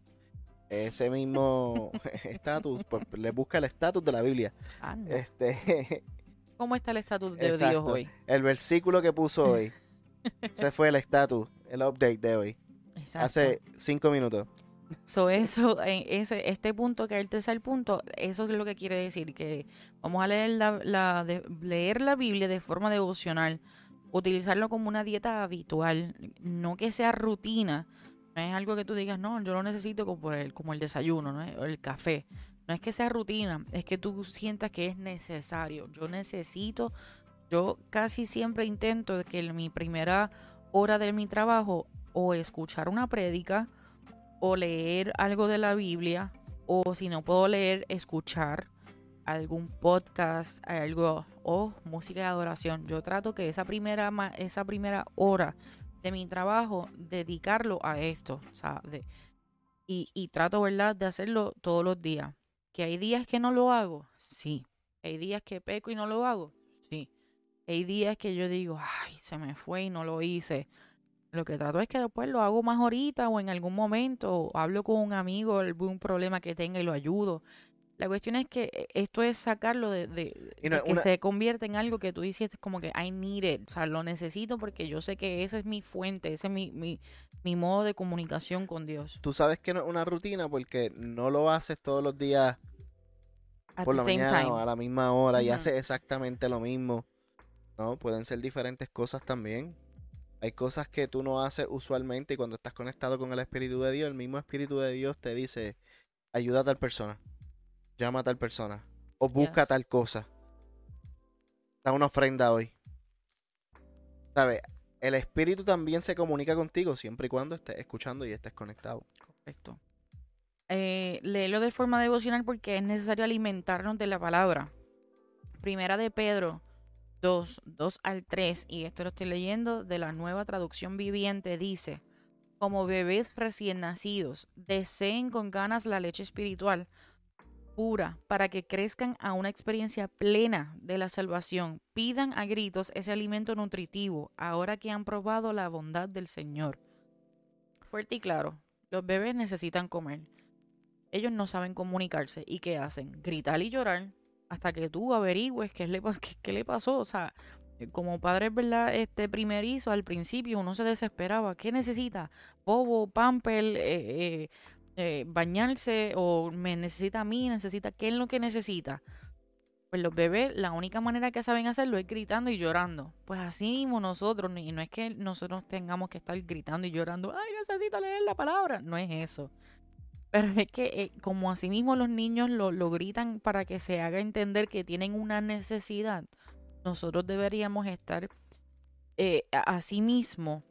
ese mismo estatus, pues le busca el estatus de la Biblia. Anda. Este, ¿Cómo está el estatus de Dios hoy? El versículo que puso hoy, ese fue el estatus, el update de hoy, Exacto. hace cinco minutos. So, eso, ese, este punto, que es el tercer punto, eso es lo que quiere decir, que vamos a leer la, leer la Biblia de forma devocional, utilizarlo como una dieta habitual, no que sea rutina, no es algo que tú digas, no, yo lo necesito como el, como el desayuno, ¿no? el café, no es que sea rutina, es que tú sientas que es necesario, yo necesito, yo casi siempre intento que en mi primera hora de mi trabajo o escuchar una prédica, o leer algo de la Biblia, o si no puedo leer, escuchar algún podcast, algo, o música de adoración. Yo trato que esa primera, esa primera hora de mi trabajo, dedicarlo a esto, o sea, de- y, y trato, ¿verdad?, de hacerlo todos los días. ¿Que hay días que no lo hago? Sí. ¿Hay días que peco y no lo hago? Sí. Hay días que yo digo, ay, se me fue y no lo hice. Lo que trato es que después lo hago más ahorita o en algún momento, o hablo con un amigo, algún problema que tenga y lo ayudo. La cuestión es que eh, esto es sacarlo de, de- no que una- se convierte en algo que tú dices como que I need it, o sea, lo necesito porque yo sé que esa es mi fuente, ese es mi, mi, mi modo de comunicación con Dios. Tú sabes que no es una rutina porque no lo haces todos los días At por la mañana o a la misma hora y haces exactamente lo mismo. No, pueden ser diferentes cosas también. Hay cosas que tú no haces usualmente y cuando estás conectado con el Espíritu de Dios, el mismo Espíritu de Dios te dice, ayuda a tal persona, llama a tal persona o busca Yes. tal cosa. Da una ofrenda hoy. ¿Sabes? El Espíritu también se comunica contigo siempre y cuando estés escuchando y estés conectado. Correcto. Eh, léelo de forma devocional porque es necesario alimentarnos de la palabra. Primera de Pedro 2, 2 al 3, y esto lo estoy leyendo de la nueva traducción viviente, dice, como bebés recién nacidos, deseen con ganas la leche espiritual pura para que crezcan a una experiencia plena de la salvación. Pidan a gritos ese alimento nutritivo ahora que han probado la bondad del Señor. Fuerte y claro, los bebés necesitan comer. Ellos no saben comunicarse. ¿Y qué hacen? Gritar y llorar hasta que tú averigües qué le, qué, qué le pasó. O sea, eh, como padre, ¿verdad? Este primerizo, al principio uno se desesperaba. ¿Qué necesita? Bobo, pamper, eh, eh, eh, bañarse o me necesita a mí, necesita, ¿qué es lo que necesita? Pues los bebés, la única manera que saben hacerlo es gritando y llorando. Pues así mismo nosotros, y no es que nosotros tengamos que estar gritando y llorando, ay, necesito leer la palabra. No es eso. Pero es que eh, como así mismo los niños lo, lo gritan para que se haga entender que tienen una necesidad, nosotros deberíamos estar eh, a- así mismo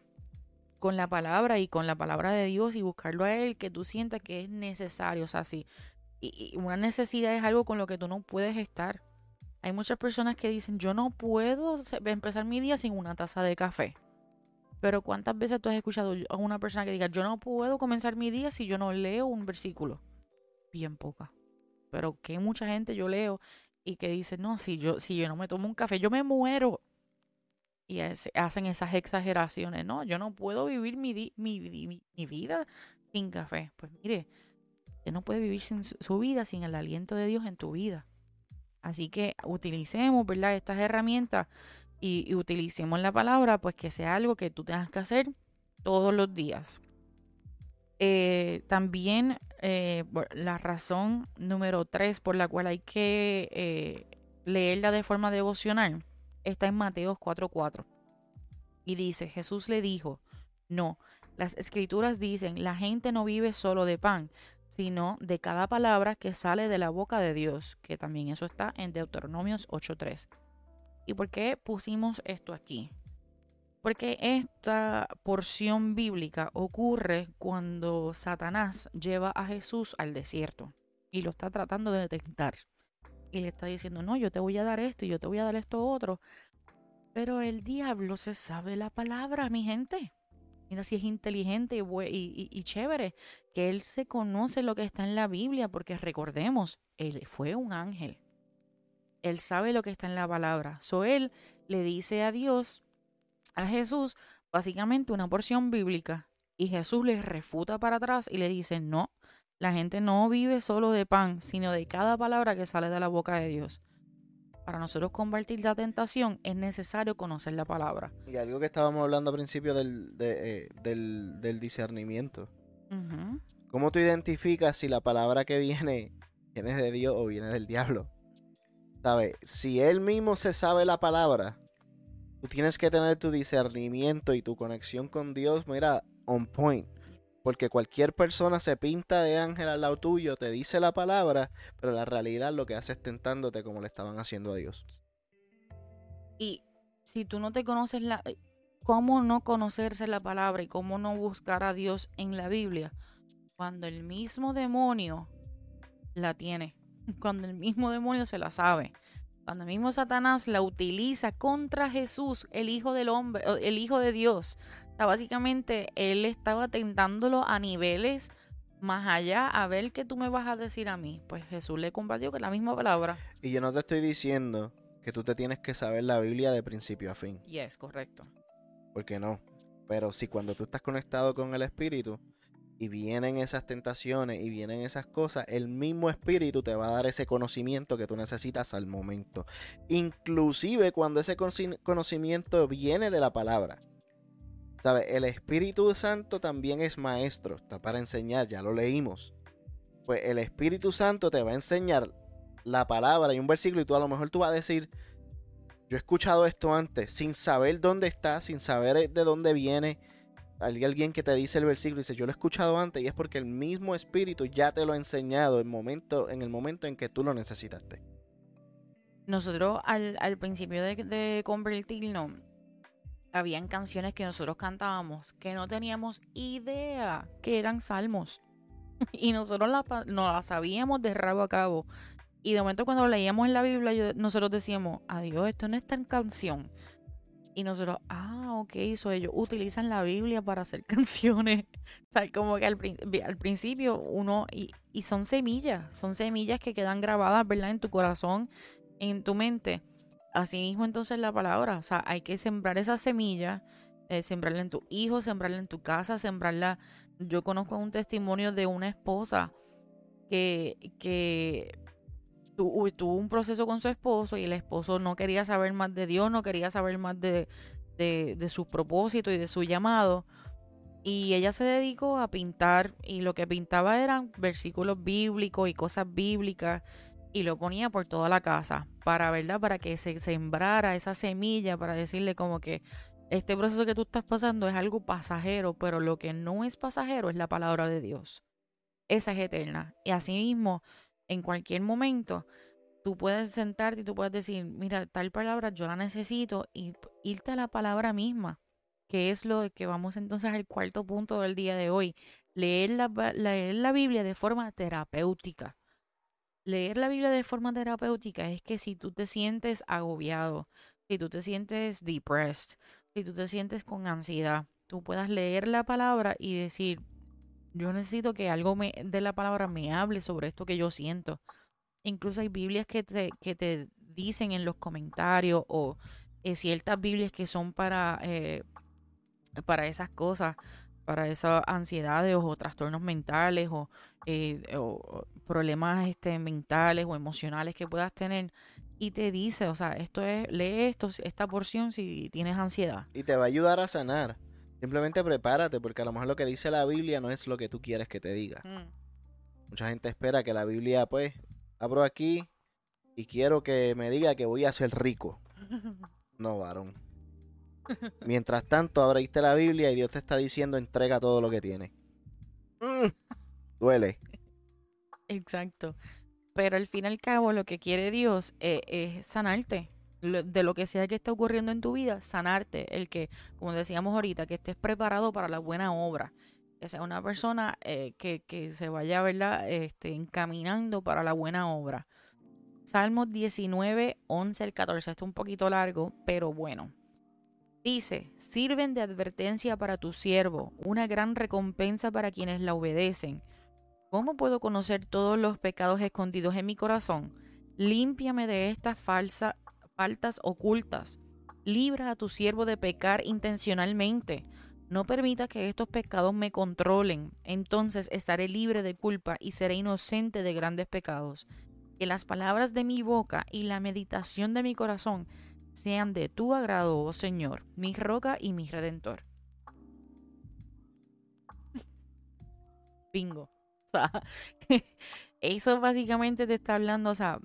con la palabra y con la palabra de Dios y buscarlo a Él que tú sientas que es necesario. O sea, sí. Y, y una necesidad es algo con lo que tú no puedes estar. Hay muchas personas que dicen, yo no puedo empezar mi día sin una taza de café. Pero ¿cuántas veces tú has escuchado a una persona que diga, yo no puedo comenzar mi día si yo no leo un versículo? Bien poca. Pero que mucha gente yo leo y que dice, no, si yo, si yo no me tomo un café, yo me muero. Y es- hacen esas exageraciones. No, yo no puedo vivir mi, mi- mi vida sin café. Pues mire, usted no puede vivir sin su, su vida sin el aliento de Dios en tu vida. Así que utilicemos, ¿verdad? Estas herramientas y, utilicemos la palabra, pues que sea algo que tú tengas que hacer todos los días. Eh, también eh, la razón número tres por la cual hay que eh, leerla de forma devocional está en Mateos 4:4. Y dice, Jesús le dijo, no, las escrituras dicen, la gente no vive solo de pan, sino de cada palabra que sale de la boca de Dios, que también eso está en Deuteronomios 8:3. ¿Y por qué pusimos esto aquí? Porque esta porción bíblica ocurre cuando Satanás lleva a Jesús al desierto y lo está tratando de tentar. y le está diciendo, no, yo te voy a dar esto y yo te voy a dar esto otro. Pero el diablo se sabe la palabra, mi gente. Mira si es inteligente y, y, chévere, que él se conoce lo que está en la Biblia, porque recordemos, él fue un ángel. Él sabe lo que está en la palabra. So él le dice a Dios, a Jesús, básicamente una porción bíblica. Y Jesús le refuta para atrás y le dice, no, la gente no vive solo de pan, sino de cada palabra que sale de la boca de Dios para nosotros combatir la tentación es necesario conocer la palabra. Y algo que estábamos hablando al principio del, eh, del, discernimiento. ¿Cómo tú identificas si la palabra que viene viene de Dios o viene del diablo? ¿Sabes? Si él mismo se sabe la palabra, tú tienes que tener tu discernimiento y tu conexión con Dios, mira, on point. Porque cualquier persona se pinta de ángel al lado tuyo, te dice la palabra, pero la realidad lo que hace es tentándote como le estaban haciendo a Dios. Y si tú no te conoces la... Eh, ¿Cómo no conocerse la palabra y cómo no buscar a Dios en la Biblia? Cuando el mismo demonio la tiene. Cuando el mismo demonio se la sabe. Cuando el mismo Satanás la utiliza contra Jesús, el Hijo del Hombre, el Hijo de Dios básicamente él estaba tentándolo a niveles más allá a ver qué tú me vas a decir a mí. Pues Jesús le compartió que la misma palabra. Y yo no te estoy diciendo que tú te tienes que saber la Biblia de principio a fin. Y es correcto. Porque no. Pero si cuando tú estás conectado con el Espíritu y vienen esas tentaciones y vienen esas cosas, el mismo Espíritu te va a dar ese conocimiento que tú necesitas al momento. Inclusive cuando ese conocimiento viene de la palabra. El Espíritu Santo también es maestro, está para enseñar, ya lo leímos. Pues el Espíritu Santo te va a enseñar la palabra y un versículo y tú a lo mejor tú vas a decir, yo he escuchado esto antes, sin saber dónde está, sin saber de dónde viene. Alguien que te dice el versículo y dice, yo lo he escuchado antes y es porque el mismo Espíritu ya te lo ha enseñado en, momento, en el momento en que tú lo necesitaste. Nosotros al, principio de, de convertirnos, habían canciones que nosotros cantábamos que no teníamos idea que eran salmos. y nosotros no las sabíamos de rabo a cabo. Y de momento cuando leíamos en la Biblia, nosotros decíamos, adiós, esto no es tan canción. Y nosotros, ah, ok, eso ellos utilizan la Biblia para hacer canciones. o sea, como que al, al principio uno, y, y, son semillas, son semillas que quedan grabadas, ¿verdad? En tu corazón, en tu mente. Asimismo, entonces la palabra, o sea, hay que sembrar esa semilla, eh, sembrarla en tu hijo, sembrarla en tu casa, sembrarla. Yo conozco un testimonio de una esposa que, que tuvo un proceso con su esposo y el esposo no quería saber más de Dios, no quería saber más de, de, sus propósitos y de su llamado. Y ella se dedicó a pintar y lo que pintaba eran versículos bíblicos y cosas bíblicas y lo ponía por toda la casa para, ¿verdad? Para que se sembrara esa semilla, para decirle como que este proceso que tú estás pasando es algo pasajero, pero lo que no es pasajero es la palabra de Dios. Esa es eterna. Y así mismo, en cualquier momento, tú puedes sentarte y tú puedes decir, mira, tal palabra yo la necesito y irte a la palabra misma, que es lo que vamos entonces al cuarto punto del día de hoy. Leer la, leer la Biblia de forma terapéutica leer la Biblia de forma terapéutica es que si tú te sientes agobiado, si tú te sientes depressed, si tú te sientes con ansiedad, tú puedas leer la palabra y decir, yo necesito que algo me, de la palabra me hable sobre esto que yo siento. Incluso hay Biblias que te, que te dicen en los comentarios o eh, ciertas Biblias que son para, eh, para esas cosas, para esas ansiedades o trastornos mentales o, eh, o problemas este, mentales o emocionales que puedas tener y te dice, o sea, esto es, lee esto, esta porción si tienes ansiedad. Y te va a ayudar a sanar. Simplemente prepárate, porque a lo mejor lo que dice la Biblia no es lo que tú quieres que te diga. Mm. Mucha gente espera que la Biblia, pues, abro aquí y quiero que me diga que voy a ser rico. No, varón. Mientras tanto, abriste la Biblia y Dios te está diciendo entrega todo lo que tienes. Mm, duele. Exacto. Pero al fin y al cabo, lo que quiere Dios eh, es sanarte. De lo que sea que esté ocurriendo en tu vida, sanarte. El que, como decíamos ahorita, que estés preparado para la buena obra. Que sea una persona eh, que, que, se vaya, ¿verdad? Este, encaminando para la buena obra. Salmos 19, 11 al 14. Esto es un poquito largo, pero bueno. Dice, sirven de advertencia para tu siervo, una gran recompensa para quienes la obedecen. ¿Cómo puedo conocer todos los pecados escondidos en mi corazón? Límpiame de estas falsas faltas ocultas. Libra a tu siervo de pecar intencionalmente. No permita que estos pecados me controlen. Entonces estaré libre de culpa y seré inocente de grandes pecados. Que las palabras de mi boca y la meditación de mi corazón sean de tu agrado, oh Señor, mi roca y mi redentor. Bingo. Eso básicamente te está hablando, o sea,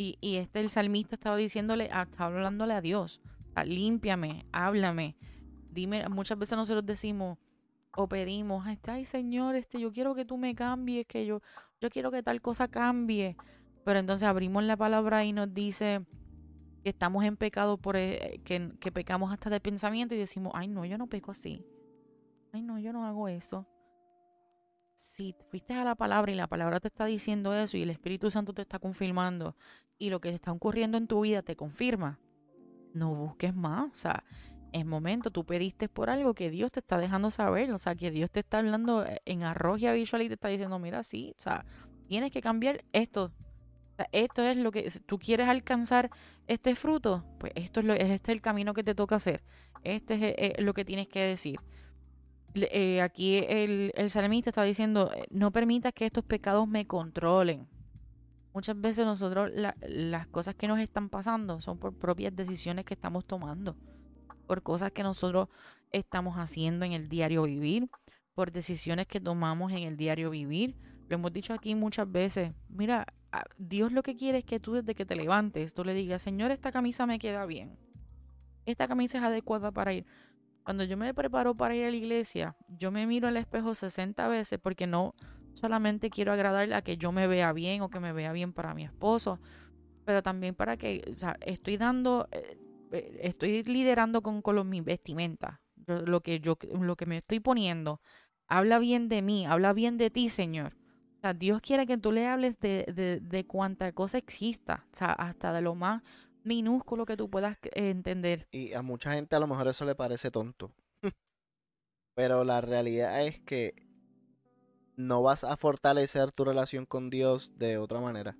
y, este el salmista estaba diciéndole, ah, estaba hablándole a Dios, límpiame, háblame, dime, muchas veces nosotros decimos o pedimos, ay Señor, este, yo quiero que tú me cambies, que yo, yo quiero que tal cosa cambie, pero entonces abrimos la palabra y nos dice, que estamos en pecado por eh, que, que, pecamos hasta de pensamiento y decimos, ay no, yo no peco así. Ay no, yo no hago eso. Si fuiste a la palabra y la palabra te está diciendo eso y el Espíritu Santo te está confirmando y lo que está ocurriendo en tu vida te confirma, no busques más. O sea, es momento, tú pediste por algo que Dios te está dejando saber. O sea, que Dios te está hablando en arroz y visual y te está diciendo, mira, sí, o sea, tienes que cambiar esto esto es lo que tú quieres alcanzar este fruto, pues esto es este es el camino que te toca hacer. Este es, eh, lo que tienes que decir. Eh, aquí el, el salmista está diciendo, eh, no permitas que estos pecados me controlen. Muchas veces nosotros las cosas que nos están pasando son por propias decisiones que estamos tomando, por cosas que nosotros estamos haciendo en el diario vivir, por decisiones que tomamos en el diario vivir. Lo hemos dicho aquí muchas veces. Mira, Dios lo que quiere es que tú desde que te levantes, tú le digas, Señor, esta camisa me queda bien. Esta camisa es adecuada para ir. Cuando yo me preparo para ir a la iglesia, yo me miro al espejo 60 veces porque no solamente quiero agradarle a que yo me vea bien o que me vea bien para mi esposo, pero también para que, o sea, estoy dando, eh, eh, estoy liderando con, con mi vestimenta. lo que yo, lo que me estoy poniendo, habla bien de mí, habla bien de ti, Señor. O sea, Dios quiere que tú le hables de, de, de cuánta cosa exista, o sea, hasta de lo más minúsculo que tú puedas eh, entender. Y a mucha gente a lo mejor eso le parece tonto. Pero la realidad es que no vas a fortalecer tu relación con Dios de otra manera.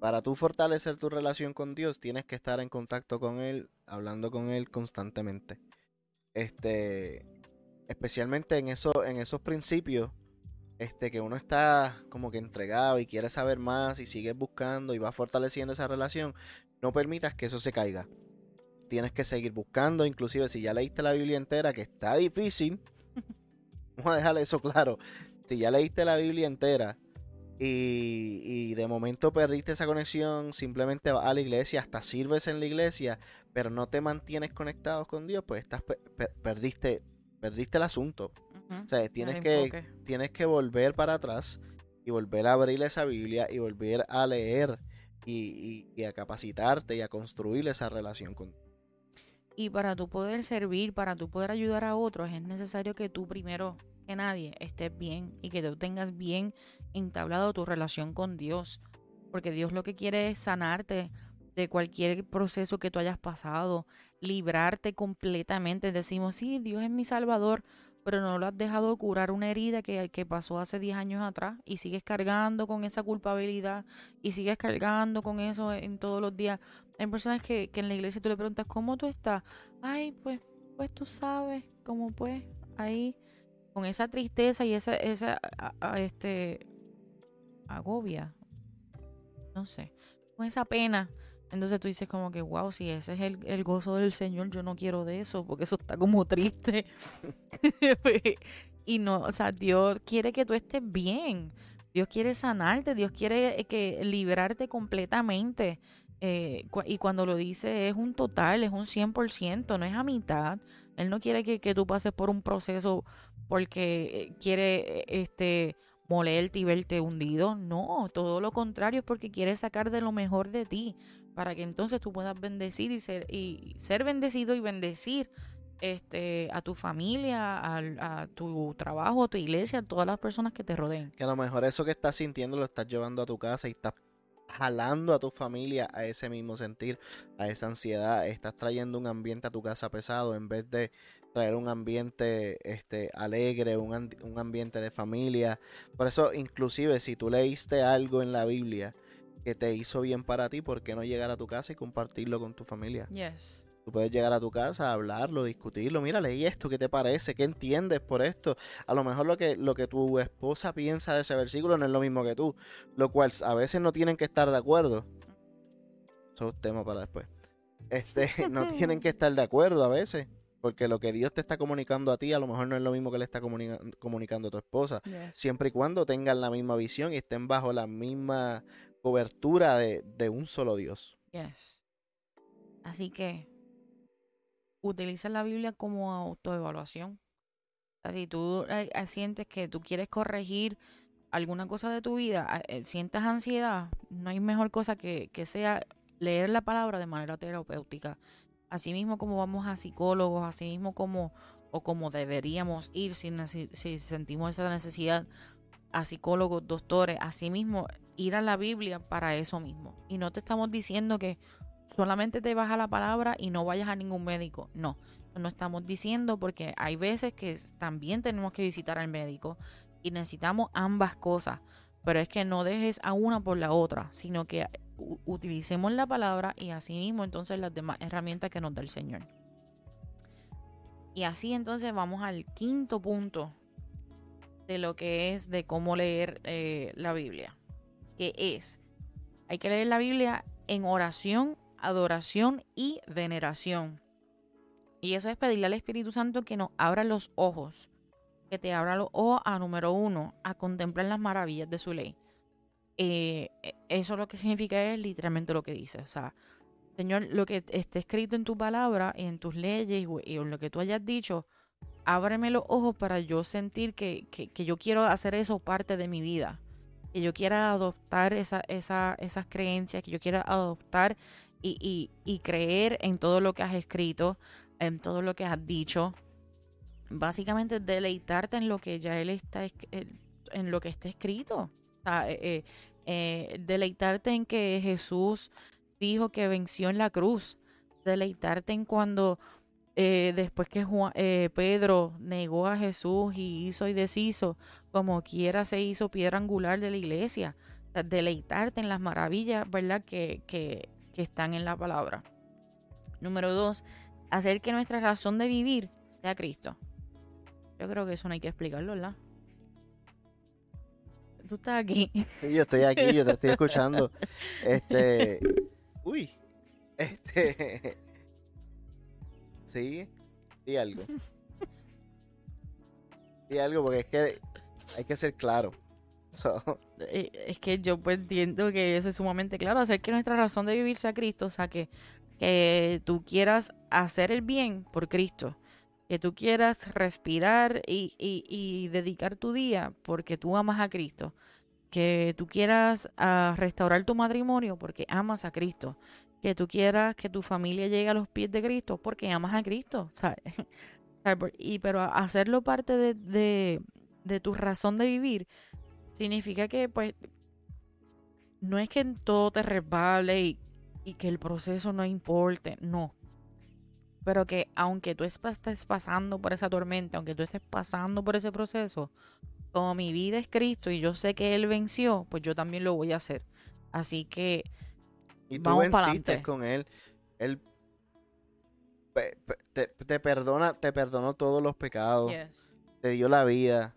Para tú fortalecer tu relación con Dios, tienes que estar en contacto con Él, hablando con Él constantemente. Este, especialmente en, eso, en esos principios este, que uno está como que entregado y quiere saber más y sigue buscando y va fortaleciendo esa relación, no permitas que eso se caiga. Tienes que seguir buscando, inclusive si ya leíste la Biblia entera, que está difícil, vamos a dejar eso claro, si ya leíste la Biblia entera y, y, de momento perdiste esa conexión, simplemente vas a la iglesia, hasta sirves en la iglesia, pero no te mantienes conectado con Dios, pues estás perdiste, perdiste el asunto. O sea, tienes que, tienes que volver para atrás y volver a abrir esa Biblia y volver a leer y, a capacitarte y a construir esa relación con y para tú poder servir, para tú poder ayudar a otros, es necesario que tú primero que nadie estés bien y que tú tengas bien entablado tu relación con Dios. Porque Dios lo que quiere es sanarte de cualquier proceso que tú hayas pasado, librarte completamente. Decimos, sí, Dios es mi Salvador, pero no lo has dejado curar una herida que, que pasó hace 10 años atrás y sigues cargando con esa culpabilidad y sigues cargando con eso en todos los días. Hay personas que, que en la iglesia tú le preguntas, ¿cómo tú estás? Ay, pues, pues tú sabes, como pues ahí con esa tristeza y esa, esa este, agobia, no sé, con esa pena entonces tú dices como que, wow, si ese es el, gozo del Señor, yo no quiero de eso, porque eso está como triste. y no, o sea, Dios quiere que tú estés bien. Dios quiere sanarte, Dios quiere eh, que librarte completamente. Eh, y cuando lo dice es un total, es un 100%, no es a mitad. Él no quiere que, que tú pases por un proceso porque eh, quiere este molerte y verte hundido. No, todo lo contrario es porque quiere sacar de lo mejor de ti para que entonces tú puedas bendecir y ser, y ser bendecido y bendecir este, a tu familia, a, tu trabajo, a tu iglesia, a todas las personas que te rodeen. Que a lo mejor eso que estás sintiendo lo estás llevando a tu casa y estás jalando a tu familia a ese mismo sentir, a esa ansiedad. Estás trayendo un ambiente a tu casa pesado en vez de traer un ambiente este, alegre, un, un ambiente de familia. Por eso, inclusive, si tú leíste algo en la Biblia que te hizo bien para ti, ¿por qué no llegar a tu casa y compartirlo con tu familia? Yes. Tú puedes llegar a tu casa, hablarlo, discutirlo. Mira, leí esto, ¿qué te parece? ¿Qué entiendes por esto? A lo mejor lo que, lo que tu esposa piensa de ese versículo no es lo mismo que tú. Lo cual a veces no tienen que estar de acuerdo. Eso es un tema para después. Este, no tienen que estar de acuerdo a veces. Porque lo que Dios te está comunicando a ti a lo mejor no es lo mismo que le está comunicando a tu esposa. Siempre y cuando tengan la misma visión y estén bajo la misma cobertura de, de un solo Dios. Yes. Así que utiliza la Biblia como autoevaluación. Si tú sientes que tú quieres corregir alguna cosa de tu vida, eh, sientes ansiedad, no hay mejor cosa que, que sea leer la palabra de manera terapéutica. Así mismo como vamos a psicólogos, así mismo como o como deberíamos ir si, si sentimos esa necesidad a psicólogos, doctores, así mismo ir a la Biblia para eso mismo. Y no te estamos diciendo que solamente te vas a la palabra y no vayas a ningún médico. No, no estamos diciendo porque hay veces que también tenemos que visitar al médico y necesitamos ambas cosas. Pero es que no dejes a una por la otra, sino que utilicemos la palabra y así mismo entonces las demás herramientas que nos da el Señor. Y así entonces vamos al quinto punto de lo que es de cómo leer eh, la Biblia, es, hay que leer la Biblia en oración adoración y veneración. Y eso es pedirle al Espíritu Santo que nos abra los ojos, que te abra los ojos a número uno, a contemplar las maravillas de su ley. Eh, e, eso lo que significa es literalmente lo que dice. O sea, Señor, lo que esté escrito en tu palabra, en tus leyes y en lo que tú hayas dicho, ábreme los ojos para yo sentir que, que, yo quiero hacer eso parte de mi vida. Que yo quiera adoptar esa, esa, esas creencias, que yo quiera adoptar y, y, creer en todo lo que has escrito, en todo lo que has dicho. Básicamente deleitarte en lo que ya él está en lo que está escrito. Eh, eh, eh, deleitarte en que Jesús dijo que venció en la cruz. Deleitarte en cuando después que Pedro negó a Jesús y hizo y deshizo, como quiera se hizo piedra angular de la iglesia. deleitarte en las maravillas, ¿verdad? Que, que, que están en la palabra. Número dos, hacer que nuestra razón de vivir sea Cristo. Yo creo que eso no hay que explicarlo, ¿verdad? Tú estás aquí. Sí, yo estoy aquí, yo te estoy escuchando. Este. Uy. Este. Sí. Y algo. Y algo, porque es que hay que ser claro. Eh, es que yo pues entiendo que eso es sumamente claro, hacer que nuestra razón de vivir sea Cristo, o sea, que, que tú quieras hacer el bien por Cristo, que tú quieras respirar y, y, dedicar tu día porque tú amas a Cristo, que tú quieras ah, restaurar tu matrimonio porque amas a Cristo, que tú quieras que tu familia llegue a los pies de Cristo porque amas a Cristo, ¿sabes? Y, pero hacerlo parte de, de, tu razón de vivir significa que pues no es que todo te resbale y, que el proceso no importe, no. Pero que aunque tú estés pasando por esa tormenta, aunque tú estés pasando por ese proceso, como mi vida es Cristo y yo sé que Él venció, pues yo también lo voy a hacer. Así que y tú venciste con Él. Él te, perdona, te perdonó todos los pecados. Te dio la vida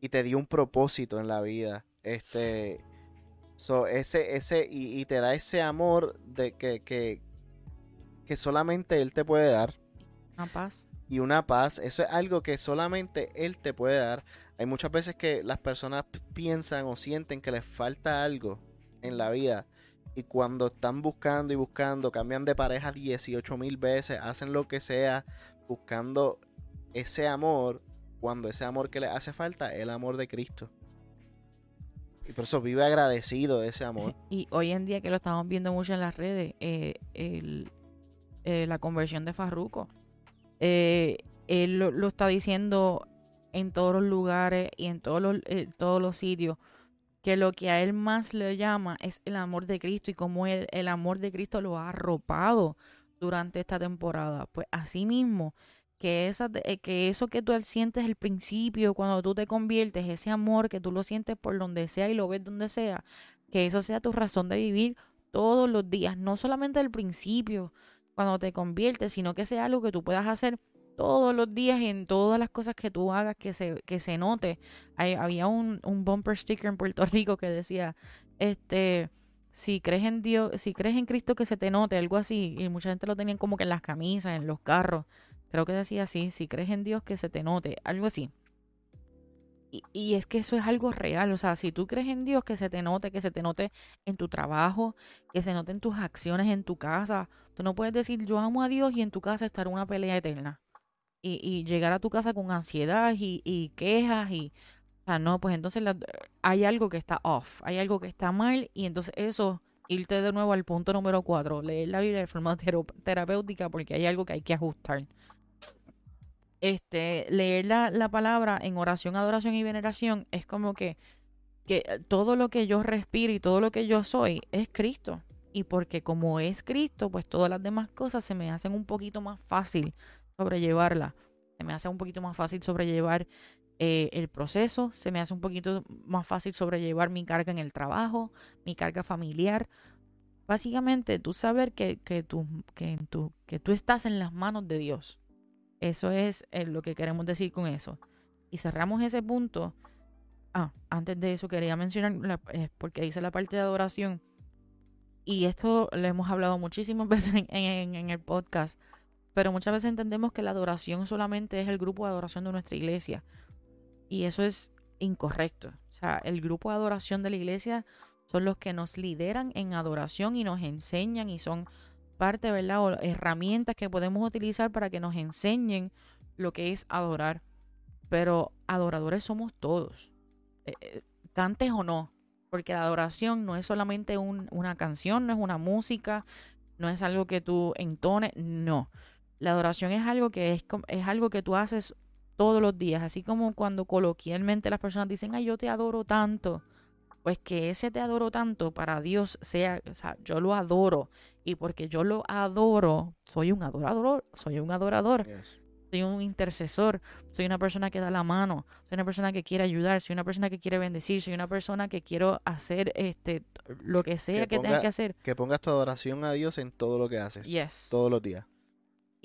y te dio un propósito en la vida. Este, ese, ese, y, te da ese amor de que, que, que solamente Él te puede dar. Una paz. Y una paz, eso es algo que solamente Él te puede dar. Hay muchas veces que las personas piensan o sienten que les falta algo en la vida. Y cuando están buscando y buscando, cambian de pareja 18 mil veces, hacen lo que sea, buscando ese amor, cuando ese amor que le hace falta es el amor de Cristo. Y por eso vive agradecido de ese amor. Y hoy en día que lo estamos viendo mucho en las redes, eh, eh, la conversión de Farruco. Eh, él lo, está diciendo en todos los lugares y en todos los, todos los sitios que lo que a él más le llama es el amor de Cristo y cómo él, el amor de Cristo lo ha arropado durante esta temporada. Pues así mismo, que, esa, eh, que eso que tú sientes al principio, cuando tú te conviertes, ese amor que tú lo sientes por donde sea y lo ves donde sea, que eso sea tu razón de vivir todos los días, no solamente al principio, cuando te conviertes, sino que sea algo que tú puedas hacer todos los días en todas las cosas que tú hagas, que se, que se note. había un, un bumper sticker en Puerto Rico que decía, este, si crees en Dios, si crees en Cristo que se te note, algo así, y mucha gente lo tenían como que en las camisas, en los carros, creo que decía así, si crees en Dios que se te note, algo así. Y, y, es que eso es algo real, o sea, si tú crees en Dios que se te note, que se te note en tu trabajo, que se note en tus acciones en tu casa, tú no puedes decir yo amo a Dios y en tu casa estar una pelea eterna y, llegar a tu casa con ansiedad y, quejas y... O sea, no, pues entonces hay algo que está off, hay algo que está mal y entonces eso, irte de nuevo al punto número cuatro, leer la Biblia de forma terapéutica porque hay algo que hay que ajustar. Este, leer la, la palabra en oración, adoración y veneración es como que, que todo lo que yo respiro y todo lo que yo soy es Cristo. Y porque como es Cristo, pues todas las demás cosas se me hacen un poquito más fácil sobrellevarla. Se me hace un poquito más fácil sobrellevar eh, el proceso, se me hace un poquito más fácil sobrellevar mi carga en el trabajo, mi carga familiar. Básicamente, tú saber que, que, tú, que, que tú estás en las manos de Dios. Eso es eh, lo que queremos decir con eso. Y cerramos ese punto. Ah, antes de eso quería mencionar, eh, porque dice la parte de adoración, y esto lo hemos hablado muchísimas veces en el podcast, pero muchas veces entendemos que la adoración solamente es el grupo de adoración de nuestra iglesia. Y eso es incorrecto. O sea, el grupo de adoración de la iglesia son los que nos lideran en adoración y nos enseñan y son parte, ¿verdad? O herramientas que podemos utilizar para que nos enseñen lo que es adorar. Pero adoradores somos todos. Eh, eh, cantes o no. Porque la adoración no es solamente una canción, no es una música, no es algo que tú entones, no. La adoración es algo que es, es algo que tú haces todos los días, así como cuando coloquialmente las personas dicen, ay, yo te adoro tanto. Pues que ese te adoro tanto para Dios sea, o sea, yo lo adoro. Y porque yo lo adoro, soy un adorador, soy un adorador. Soy un intercesor, soy una persona que da la mano, soy una persona que quiere ayudar, soy una persona que quiere bendecir, soy una persona que quiero hacer este lo que sea que, tenga que hacer. Que pongas tu adoración a Dios en todo lo que haces. Yes. Todos los días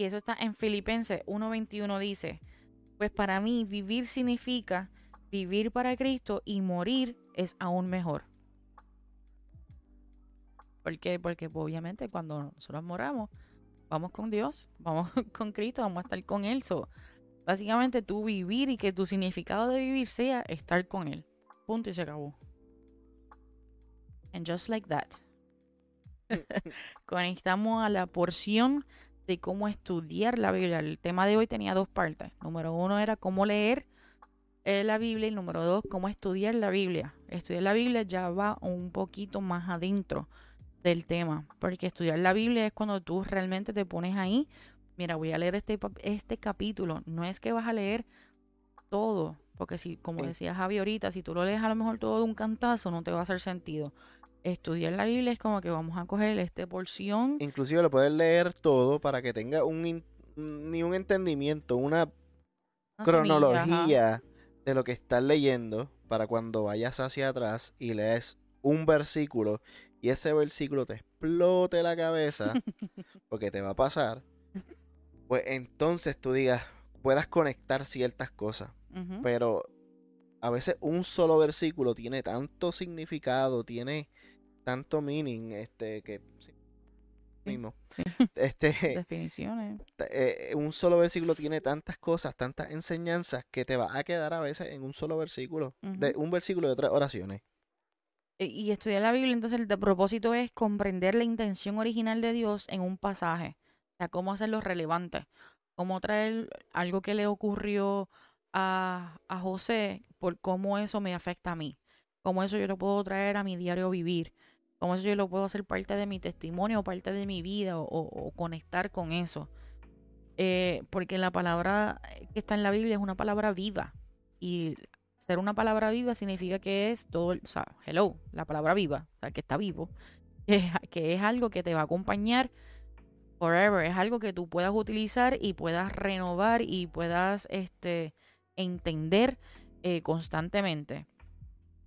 y eso está en Filipenses 1.21 dice, pues para mí vivir significa vivir para Cristo y morir es aún mejor. ¿Por qué? Porque obviamente cuando nosotros moramos, vamos con Dios, vamos con Cristo, vamos a estar con Él. So, básicamente tú vivir y que tu significado de vivir sea estar con Él. Punto y se acabó. And just like that. Conectamos a la porción de cómo estudiar la Biblia. El tema de hoy tenía dos partes. Número uno era cómo leer eh, la Biblia y número dos, cómo estudiar la Biblia. Estudiar la Biblia ya va un poquito más adentro del tema, porque estudiar la Biblia es cuando tú realmente te pones ahí, mira, voy a leer este, este capítulo, no es que vas a leer todo, porque si, como decía Javi ahorita, si tú lo lees a lo mejor todo de un cantazo, no te va a hacer sentido estudiar la Biblia es como que vamos a coger esta porción. Inclusive lo puedes leer todo para que tenga un, ni un entendimiento, una, cronología de lo que estás leyendo para cuando vayas hacia atrás y lees un versículo y ese versículo te explote la cabeza, porque te va a pasar, pues entonces tú digas, puedas conectar ciertas cosas. Pero a veces un solo versículo tiene tanto significado, tiene tanto meaning, este, que mismo. Este, Definiciones. Eh, un solo versículo tiene tantas cosas, tantas enseñanzas que te va a quedar a veces en un solo versículo, de un versículo de otras oraciones. E, y, estudiar la Biblia, entonces el propósito es comprender la intención original de Dios en un pasaje. O sea, cómo hacerlo relevante. Cómo traer algo que le ocurrió a, a José, por cómo eso me afecta a mí. Cómo eso yo lo puedo traer a mi diario vivir Cómo eso yo lo puedo hacer parte de mi testimonio, parte de mi vida o, conectar con eso. Eh, porque la palabra que está en la Biblia es una palabra viva. Y ser una palabra viva significa que es todo, o sea, hello, la palabra viva, o sea, que está vivo, que, que es algo que te va a acompañar forever, es algo que tú puedas utilizar y puedas renovar y puedas este, entender eh, constantemente.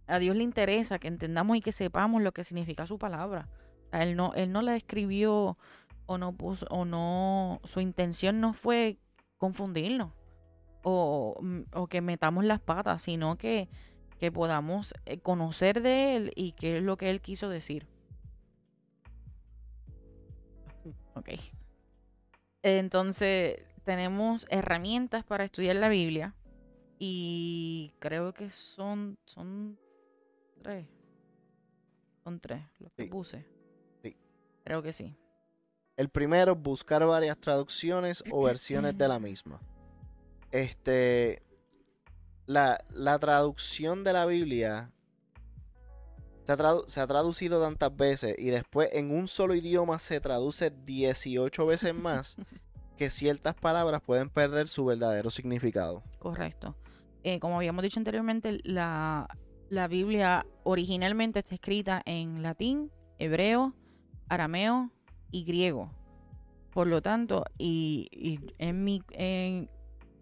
A Dios le interesa que entendamos y que sepamos lo que significa su palabra. él no, él no la escribió o no puso, o no, su intención no fue confundirnos o, mm, o que metamos las patas, sino que, que podamos eh, conocer de él y qué es lo que él quiso decir. Ok. Entonces, tenemos herramientas para estudiar la Biblia y creo que son, son tres. Son tres los que puse. Sí. Creo que sí. El primero, buscar varias traducciones o versiones de la misma. Este. La, la traducción de la Biblia se ha, tradu- se ha traducido tantas veces y después en un solo idioma se traduce 18 veces más que ciertas palabras pueden perder su verdadero significado. Correcto. Eh, como habíamos dicho anteriormente, la, la Biblia originalmente está escrita en latín, hebreo, arameo y griego. Por lo tanto, y, en, mi, en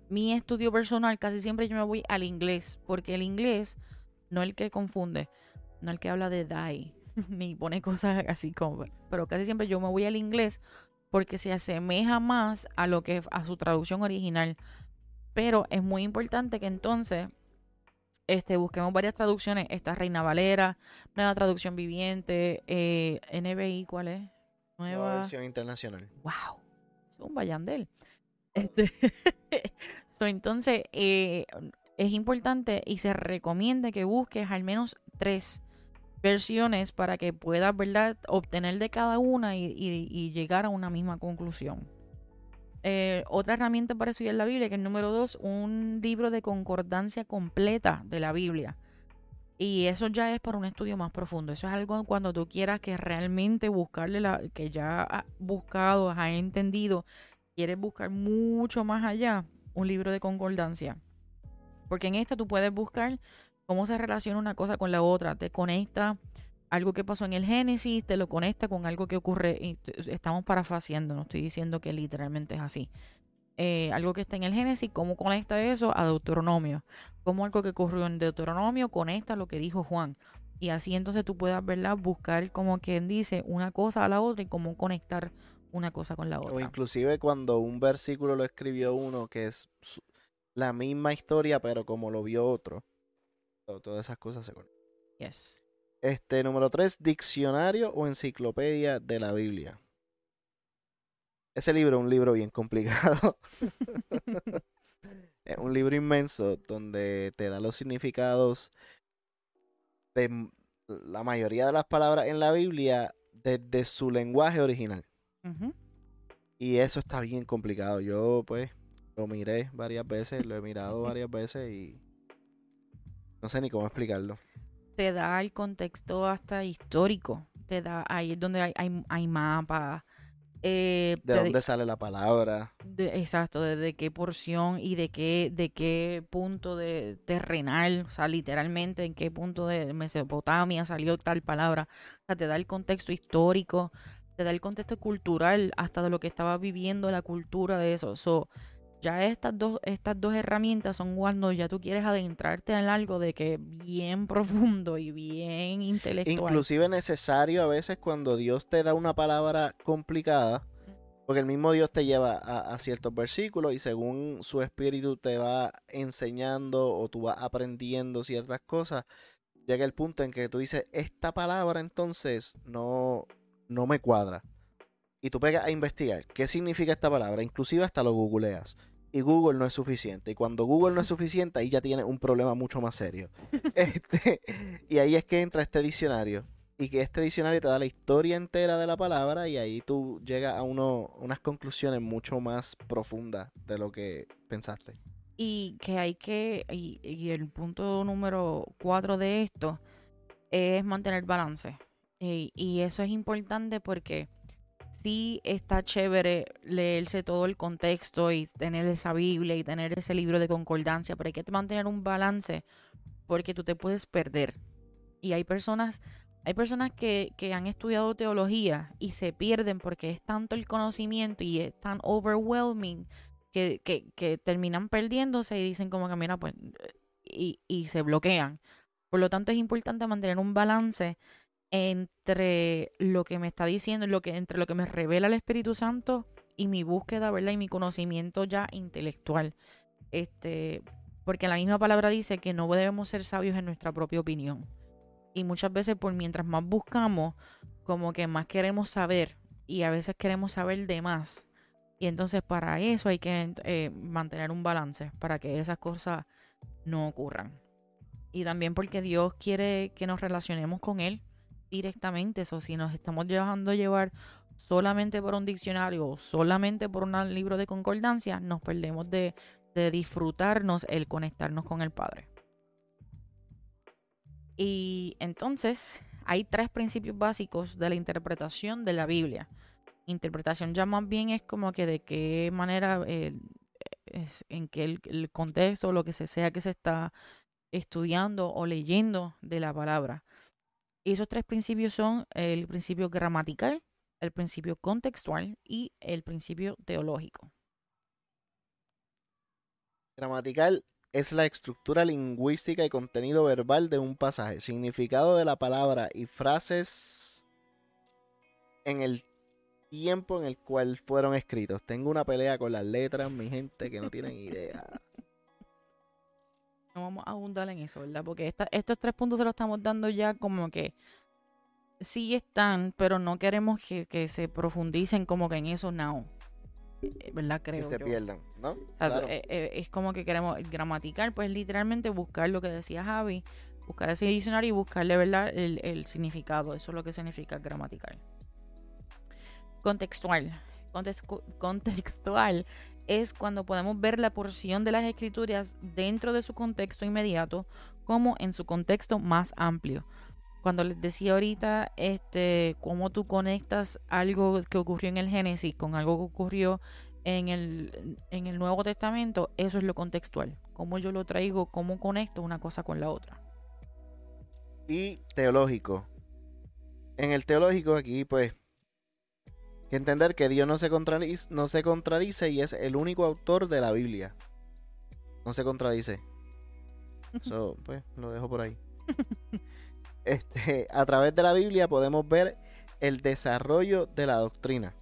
mi estudio personal casi siempre yo me voy al inglés, porque el inglés no el que confunde, no el que habla de die, ni pone cosas así como, pero casi siempre yo me voy al inglés porque se asemeja más a lo que a su traducción original. Pero es muy importante que entonces este, busquemos varias traducciones. Esta Reina Valera, Nueva Traducción Viviente, eh, NBI, ¿cuál es? Nueva Nueva. versión internacional. ¡Wow! Es un bayandel. Este, so, entonces, eh, es importante y se recomienda que busques al menos tres versiones para que puedas, ¿verdad?, obtener de cada una y, y- y llegar a una misma conclusión. Eh, otra herramienta para estudiar la Biblia, que es número dos, un libro de concordancia completa de la Biblia. Y eso ya es para un estudio más profundo. Eso es algo cuando tú quieras que realmente buscarle la, que ya has buscado, has entendido, quieres buscar mucho más allá, un libro de concordancia. Porque en esta tú puedes buscar cómo se relaciona una cosa con la otra. Te conecta algo que pasó en el Génesis, te lo conecta con algo que ocurre. y estamos parafaseando, no estoy diciendo que literalmente es así. Eh, algo que está en el Génesis, cómo conecta eso a Deuteronomio. Cómo algo que ocurrió en Deuteronomio conecta lo que dijo Juan. Y así entonces tú puedas, ¿verdad? Buscar como quien dice una cosa a la otra y cómo conectar una cosa con la O otra. inclusive cuando un versículo lo escribió uno que es la misma historia, pero como lo vio otro. To- Todas esas cosas se conectan. Yes. Este, número 3, diccionario o enciclopedia de la Biblia. Ese libro es un libro bien complicado. es un libro inmenso donde te da los significados de la mayoría de las palabras en la Biblia desde su lenguaje original. Y eso está bien complicado. Yo, pues, lo miré varias veces, lo he mirado varias veces y no sé ni cómo explicarlo. Te da el contexto hasta histórico. Te da ahí es donde hay, hay, hay mapas. eh, ¿De dónde sale la palabra? de- exacto, de, de qué porción y de qué, de qué punto de terrenal, o sea, literalmente en qué punto de Mesopotamia salió tal palabra. O sea, te da el contexto histórico, te da el contexto cultural, hasta de lo que estaba viviendo la cultura de eso. So, ya estas dos, estas dos herramientas son cuando ya tú quieres adentrarte en algo de que bien profundo y bien intelectual. Inclusive necesario a veces cuando Dios te da una palabra complicada, porque el mismo Dios te lleva a, ciertos versículos y según su espíritu te va enseñando o tú vas aprendiendo ciertas cosas, llega el punto en que tú dices, esta palabra entonces no, no me cuadra. Y tú pegas a investigar qué significa esta palabra, inclusive hasta lo googleas. Y Google no es suficiente. Y cuando Google no es suficiente, ahí ya tienes un problema mucho más serio. Este, y ahí es que entra este diccionario. Y que este diccionario te da la historia entera de la palabra y ahí tú llegas a uno, unas conclusiones mucho más profundas de lo que pensaste. Y que hay que, y, y el punto número cuatro de esto es mantener balance. Y, y eso es importante porque sí está chévere leerse todo el contexto y tener esa Biblia y tener ese libro de concordancia, pero hay que mantener un balance porque tú te puedes perder. Y hay personas, hay personas que, que han estudiado teología y se pierden porque es tanto el conocimiento y es tan overwhelming que, que, terminan perdiéndose y dicen como que mira, pues, y, y se bloquean. Por lo tanto, es importante mantener un balance entre lo que me está diciendo, lo que, entre lo que me revela el Espíritu Santo y mi búsqueda, ¿verdad? Y mi conocimiento ya intelectual. Este, porque la misma palabra dice que no debemos ser sabios en nuestra propia opinión. Y muchas veces, por mientras más buscamos, como que más queremos saber. Y a veces queremos saber de más. Y entonces para eso hay que eh, mantener un balance, para que esas cosas no ocurran. Y también porque Dios quiere que nos relacionemos con Él directamente. Eso, si nos estamos dejando llevar solamente por un diccionario o solamente por un libro de concordancia, nos perdemos de, disfrutarnos el conectarnos con el Padre. Y entonces hay tres principios básicos de la interpretación de la Biblia. Interpretación ya más bien es como que de qué manera, eh, es, en qué el, el contexto, lo que se sea que se está estudiando o leyendo de la palabra. Y esos tres principios son el principio gramatical, el principio contextual y el principio teológico. Gramatical es la estructura lingüística y contenido verbal de un pasaje, significado de la palabra y frases en el tiempo en el cual fueron escritos. Tengo una pelea con las letras, mi gente, que no tienen idea. No vamos a abundar en eso, ¿verdad? Porque estos tres puntos se los estamos dando ya como que sí están, pero no queremos que, se profundicen como que en eso now. Eh, ¿Verdad? Creo. Que se pierdan, ¿no? Eh, eh, es como que queremos gramaticar, pues literalmente buscar lo que decía Javi, buscar ese diccionario y buscarle, ¿verdad? El, el significado. Eso es lo que significa gramatical. Contextual. contextual es cuando podemos ver la porción de las escrituras dentro de su contexto inmediato como en su contexto más amplio cuando les decía ahorita, este, cómo tú conectas algo que ocurrió en el Génesis con algo que ocurrió en el, en el Nuevo Testamento, eso es lo contextual. Cómo yo lo traigo, cómo conecto una cosa con la otra. Y teológico. En el teológico aquí, pues, que entender que Dios no se, contradice, no se contradice y es el único autor de la Biblia. No se contradice. Eso, pues, lo dejo por ahí. este, a través de la Biblia podemos ver el desarrollo de la doctrina.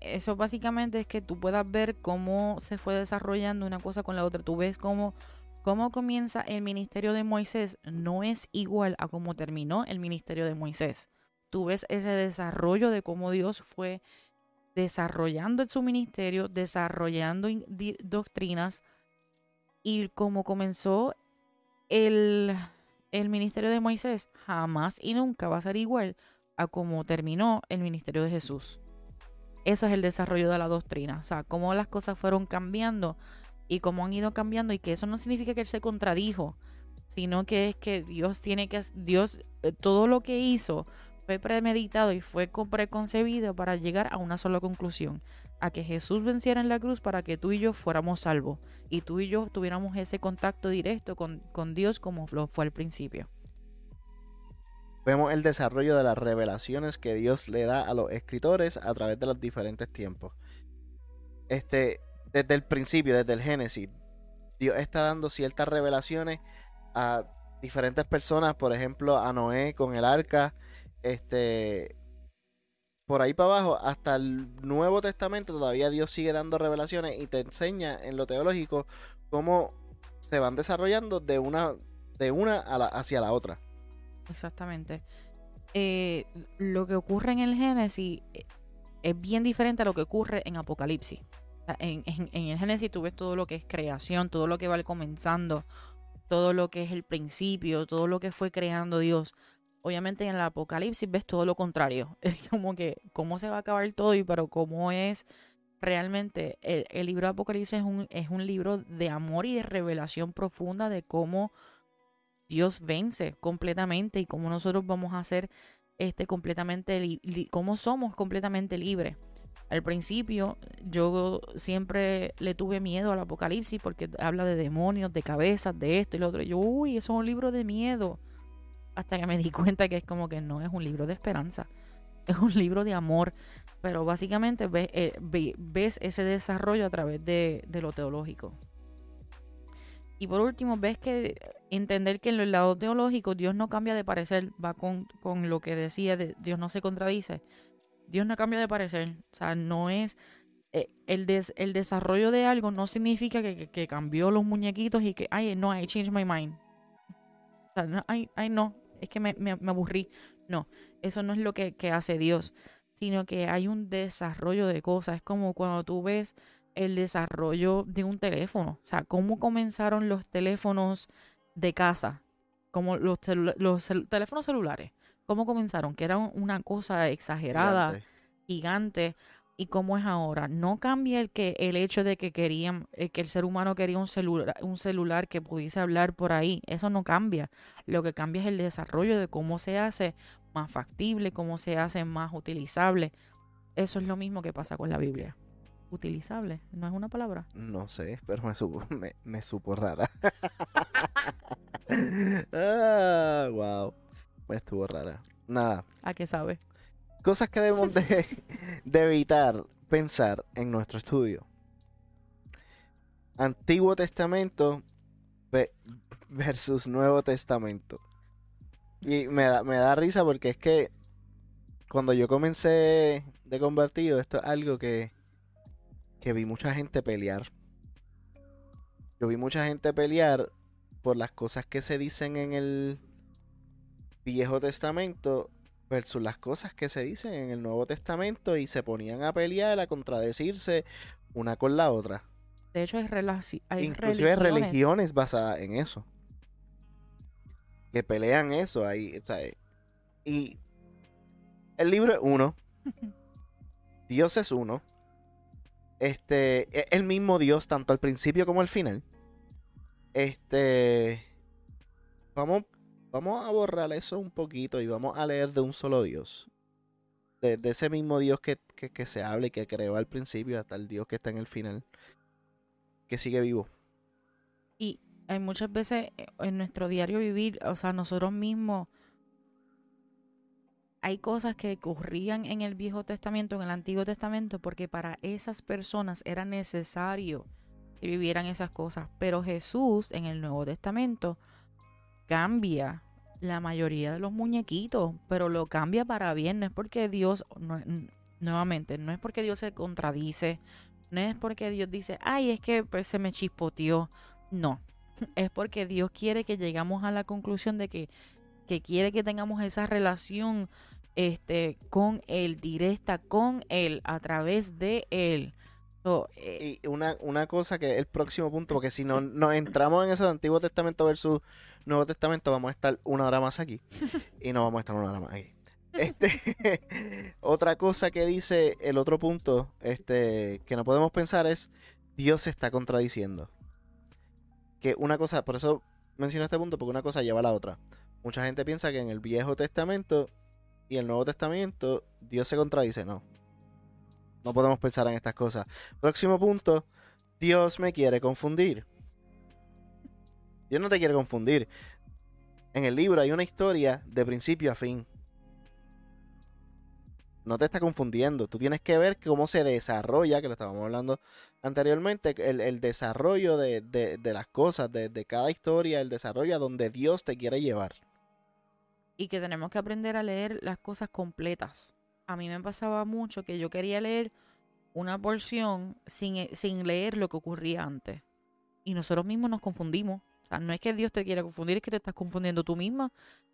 Eso básicamente es que tú puedas ver cómo se fue desarrollando una cosa con la otra. Tú ves cómo, cómo comienza el ministerio de Moisés. No es igual a cómo terminó el ministerio de Moisés. Tú ves ese desarrollo de cómo Dios fue desarrollando su ministerio, desarrollando doctrinas y cómo comenzó el el ministerio de Moisés jamás y nunca va a ser igual a como terminó el ministerio de Jesús. Eso es el desarrollo de la doctrina, o sea, cómo las cosas fueron cambiando y cómo han ido cambiando y que eso no significa que él se contradijo, sino que es que Dios tiene que Dios eh, todo lo que hizo fue premeditado y fue preconcebido para llegar a una sola conclusión, a que Jesús venciera en la cruz para que tú y yo fuéramos salvos y tú y yo tuviéramos ese contacto directo con, con Dios como lo fue al principio. Vemos el desarrollo de las revelaciones que Dios le da a los escritores a través de los diferentes tiempos. Este, desde el principio, desde el Génesis, Dios está dando ciertas revelaciones a diferentes personas, por ejemplo, a Noé con el arca, este, por ahí para abajo, hasta el Nuevo Testamento, todavía Dios sigue dando revelaciones y te enseña en lo teológico cómo se van desarrollando de una, de una hacia la otra. Exactamente. Eh, lo que ocurre en el Génesis eh, es bien diferente a lo que ocurre en Apocalipsis. En, en, el Génesis tú ves todo lo que es creación, todo lo que va comenzando, todo lo que es el principio, todo lo que fue creando Dios obviamente en el Apocalipsis ves todo lo contrario. Es como que cómo se va a acabar todo y pero cómo es realmente el, libro de Apocalipsis es un, es un libro de amor y de revelación profunda de cómo Dios vence completamente y cómo nosotros vamos a ser este completamente cómo somos completamente libres. Al principio yo siempre le tuve miedo al apocalipsis porque habla de demonios, de cabezas, de esto y lo otro. Yo, uy, eso es un libro de miedo. Hasta que me di cuenta que es como que no es un libro de esperanza, es un libro de amor. Pero básicamente ves, eh, ves ese desarrollo a través de, lo teológico. Y por último, ves que entender que en el lado teológico Dios no cambia de parecer, va con, lo que decía, de, Dios no se contradice. Dios no cambia de parecer. O sea, no es... Eh, el, el desarrollo de algo no significa que, cambió los muñequitos y que, ay, no, I changed my mind. Ay, ay, no, es que me, me, aburrí. No, eso no es lo que, que hace Dios, sino que hay un desarrollo de cosas. Es como cuando tú ves el desarrollo de un teléfono. O sea, cómo comenzaron los teléfonos de casa, como los, los teléfonos celulares. ¿Cómo comenzaron? Que era una cosa exagerada, gigante. Y cómo es ahora. No cambia el que el hecho de que querían eh, que el ser humano quería un celular, un celular que pudiese hablar por ahí. Eso no cambia. Lo que cambia es el desarrollo de cómo se hace más factible, cómo se hace más utilizable. Eso es lo mismo que pasa con la Biblia utilizable. ¿No es una palabra? No sé, pero me supo, me, supo rara. ah, wow. Me estuvo rara. Nada. ¿A qué sabe? Cosas que debemos de, evitar pensar en nuestro estudio. Antiguo Testamento versus Nuevo Testamento. Y me da, me da risa porque es que cuando yo comencé de convertido, esto es algo que que vi mucha gente pelear. Yo vi mucha gente pelear por las cosas que se dicen en el Viejo Testamento versus las cosas que se dicen en el Nuevo Testamento y se ponían a pelear, a contradecirse una con la otra. De hecho, hay, Inclusive religiones. basadas en eso. Que pelean eso ahí. y el libro es uno. Dios es uno. Este, es el mismo Dios tanto al principio como al final. Este, vamos, vamos a borrar eso un poquito y vamos a leer de un solo Dios. De, ese mismo Dios que, se habla y que creó al principio hasta el Dios que está en el final. Que sigue vivo. Y hay muchas veces en nuestro diario vivir, o sea, nosotros mismos hay cosas que ocurrían en el Viejo Testamento, en el Antiguo Testamento, porque para esas personas era necesario que vivieran esas cosas. Pero Jesús en el Nuevo Testamento cambia la mayoría de los muñequitos, pero lo cambia para bien. No es porque Dios, nuevamente, no es porque Dios se contradice, no es porque Dios dice, ay, es que pues, se me chispoteó. No, es porque Dios quiere que llegamos a la conclusión de que que quiere que tengamos esa relación este, con Él, directa con Él, a través de Él. Eh, y una, una cosa que es el próximo punto, porque si no nos entramos en ese Antiguo Testamento versus Nuevo Testamento, vamos a estar una hora más aquí. y no vamos a estar una hora más aquí. Este, otra cosa que dice el otro punto este, que no podemos pensar es Dios se está contradiciendo. Que una cosa, por eso menciono este punto, porque una cosa lleva a la otra. Mucha gente piensa que en el Viejo Testamento y el Nuevo Testamento Dios se contradice. No. No podemos pensar en estas cosas. Próximo punto. Dios me quiere confundir. Dios no te quiere confundir. En el libro hay una historia de principio a fin. No te está confundiendo. Tú tienes que ver cómo se desarrolla, que lo estábamos hablando anteriormente, el, desarrollo de, las cosas, de, cada historia, el desarrollo a donde Dios te quiere llevar y que tenemos que aprender a leer las cosas completas. A mí me pasaba mucho que yo quería leer una porción sin, eh, sin leer lo que ocurría antes. Y nosotros mismos nos confundimos. O sea, no es que Dios te quiera confundir, es que te estás confundiendo tú misma.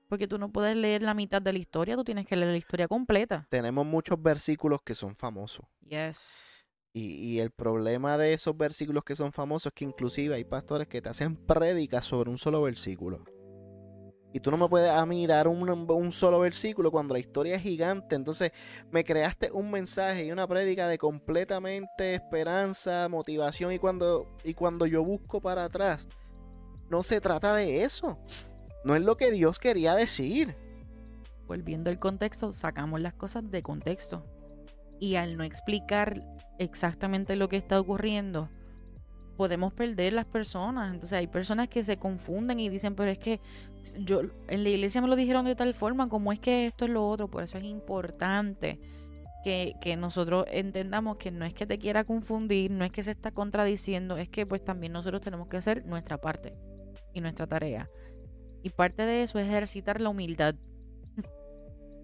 Porque tú no puedes leer la mitad de la historia, tú tienes que leer la historia completa. Tenemos muchos versículos que son famosos. Yes. Y, y, el problema de esos versículos que son famosos es que inclusive hay pastores que te hacen prédicas sobre un solo versículo. Y tú no me puedes a mí dar un, solo versículo cuando la historia es gigante. Entonces me creaste un mensaje y una prédica de completamente esperanza, motivación. Y cuando, y cuando yo busco para atrás, no se trata de eso. No es lo que Dios quería decir. Volviendo al contexto, sacamos las cosas de contexto. Y al no explicar exactamente lo que está ocurriendo, podemos perder las personas. Entonces hay personas que se confunden y dicen, pero es que yo en la iglesia me lo dijeron de tal forma, como es que esto es lo otro. Por eso es importante que, que, nosotros entendamos que no es que te quiera confundir, no es que se está contradiciendo, es que pues también nosotros tenemos que hacer nuestra parte y nuestra tarea. Y parte de eso es ejercitar la humildad.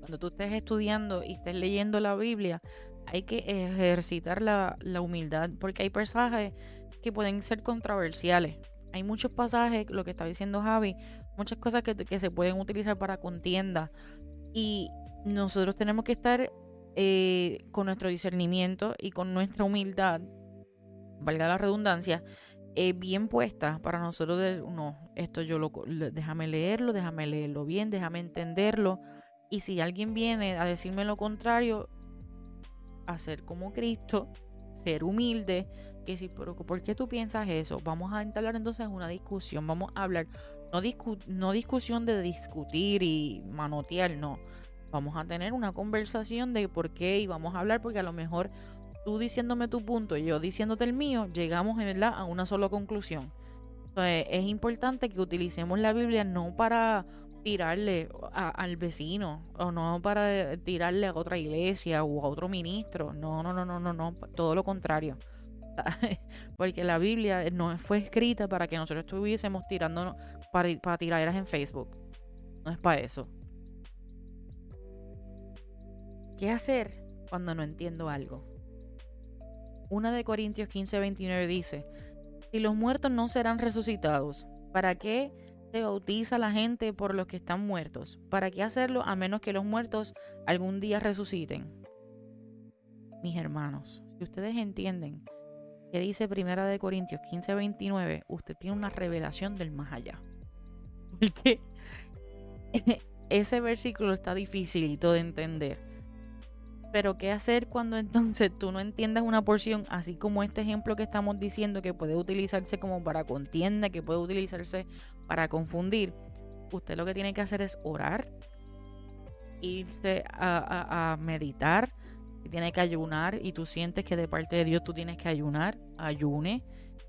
Cuando tú estés estudiando y estés leyendo la Biblia, hay que ejercitar la, la humildad, porque hay pasajes que pueden ser controversiales. Hay muchos pasajes, lo que está diciendo Javi, muchas cosas que, que se pueden utilizar para contienda. Y nosotros tenemos que estar eh, con nuestro discernimiento y con nuestra humildad, valga la redundancia, eh, bien puesta para nosotros. No, esto yo lo, déjame leerlo, déjame leerlo bien, déjame entenderlo. Y si alguien viene a decirme lo contrario, hacer como Cristo, ser humilde, que si, ¿por qué tú piensas eso? Vamos a entablar entonces una discusión, vamos a hablar, no, no discusión de discutir y manotear, no. Vamos a tener una conversación de por qué y vamos a hablar porque a lo mejor tú diciéndome tu punto y yo diciéndote el mío, llegamos ¿verdad? a una sola conclusión. Entonces, es importante que utilicemos la Biblia no para tirarle al vecino o no para tirarle a otra iglesia o a otro ministro. No, no, no, no, no, no, todo lo contrario. Porque la Biblia no fue escrita para que nosotros estuviésemos tirando para, para en Facebook. No es para eso. ¿Qué hacer cuando no entiendo algo? Una de Corintios 15, 29 dice, si los muertos no serán resucitados, ¿para qué se bautiza la gente por los que están muertos? ¿Para qué hacerlo a menos que los muertos algún día resuciten? Mis hermanos, si ustedes entienden que dice Primera de Corintios 15, 29, usted tiene una revelación del más allá. Porque ese versículo está dificilito de entender. Pero ¿qué hacer cuando entonces tú no entiendas una porción, así como este ejemplo que estamos diciendo, que puede utilizarse como para contienda, que puede utilizarse para confundir? Usted lo que tiene que hacer es orar, irse a, meditar, tiene que ayunar y tú sientes que de parte de Dios tú tienes que ayunar, ayune.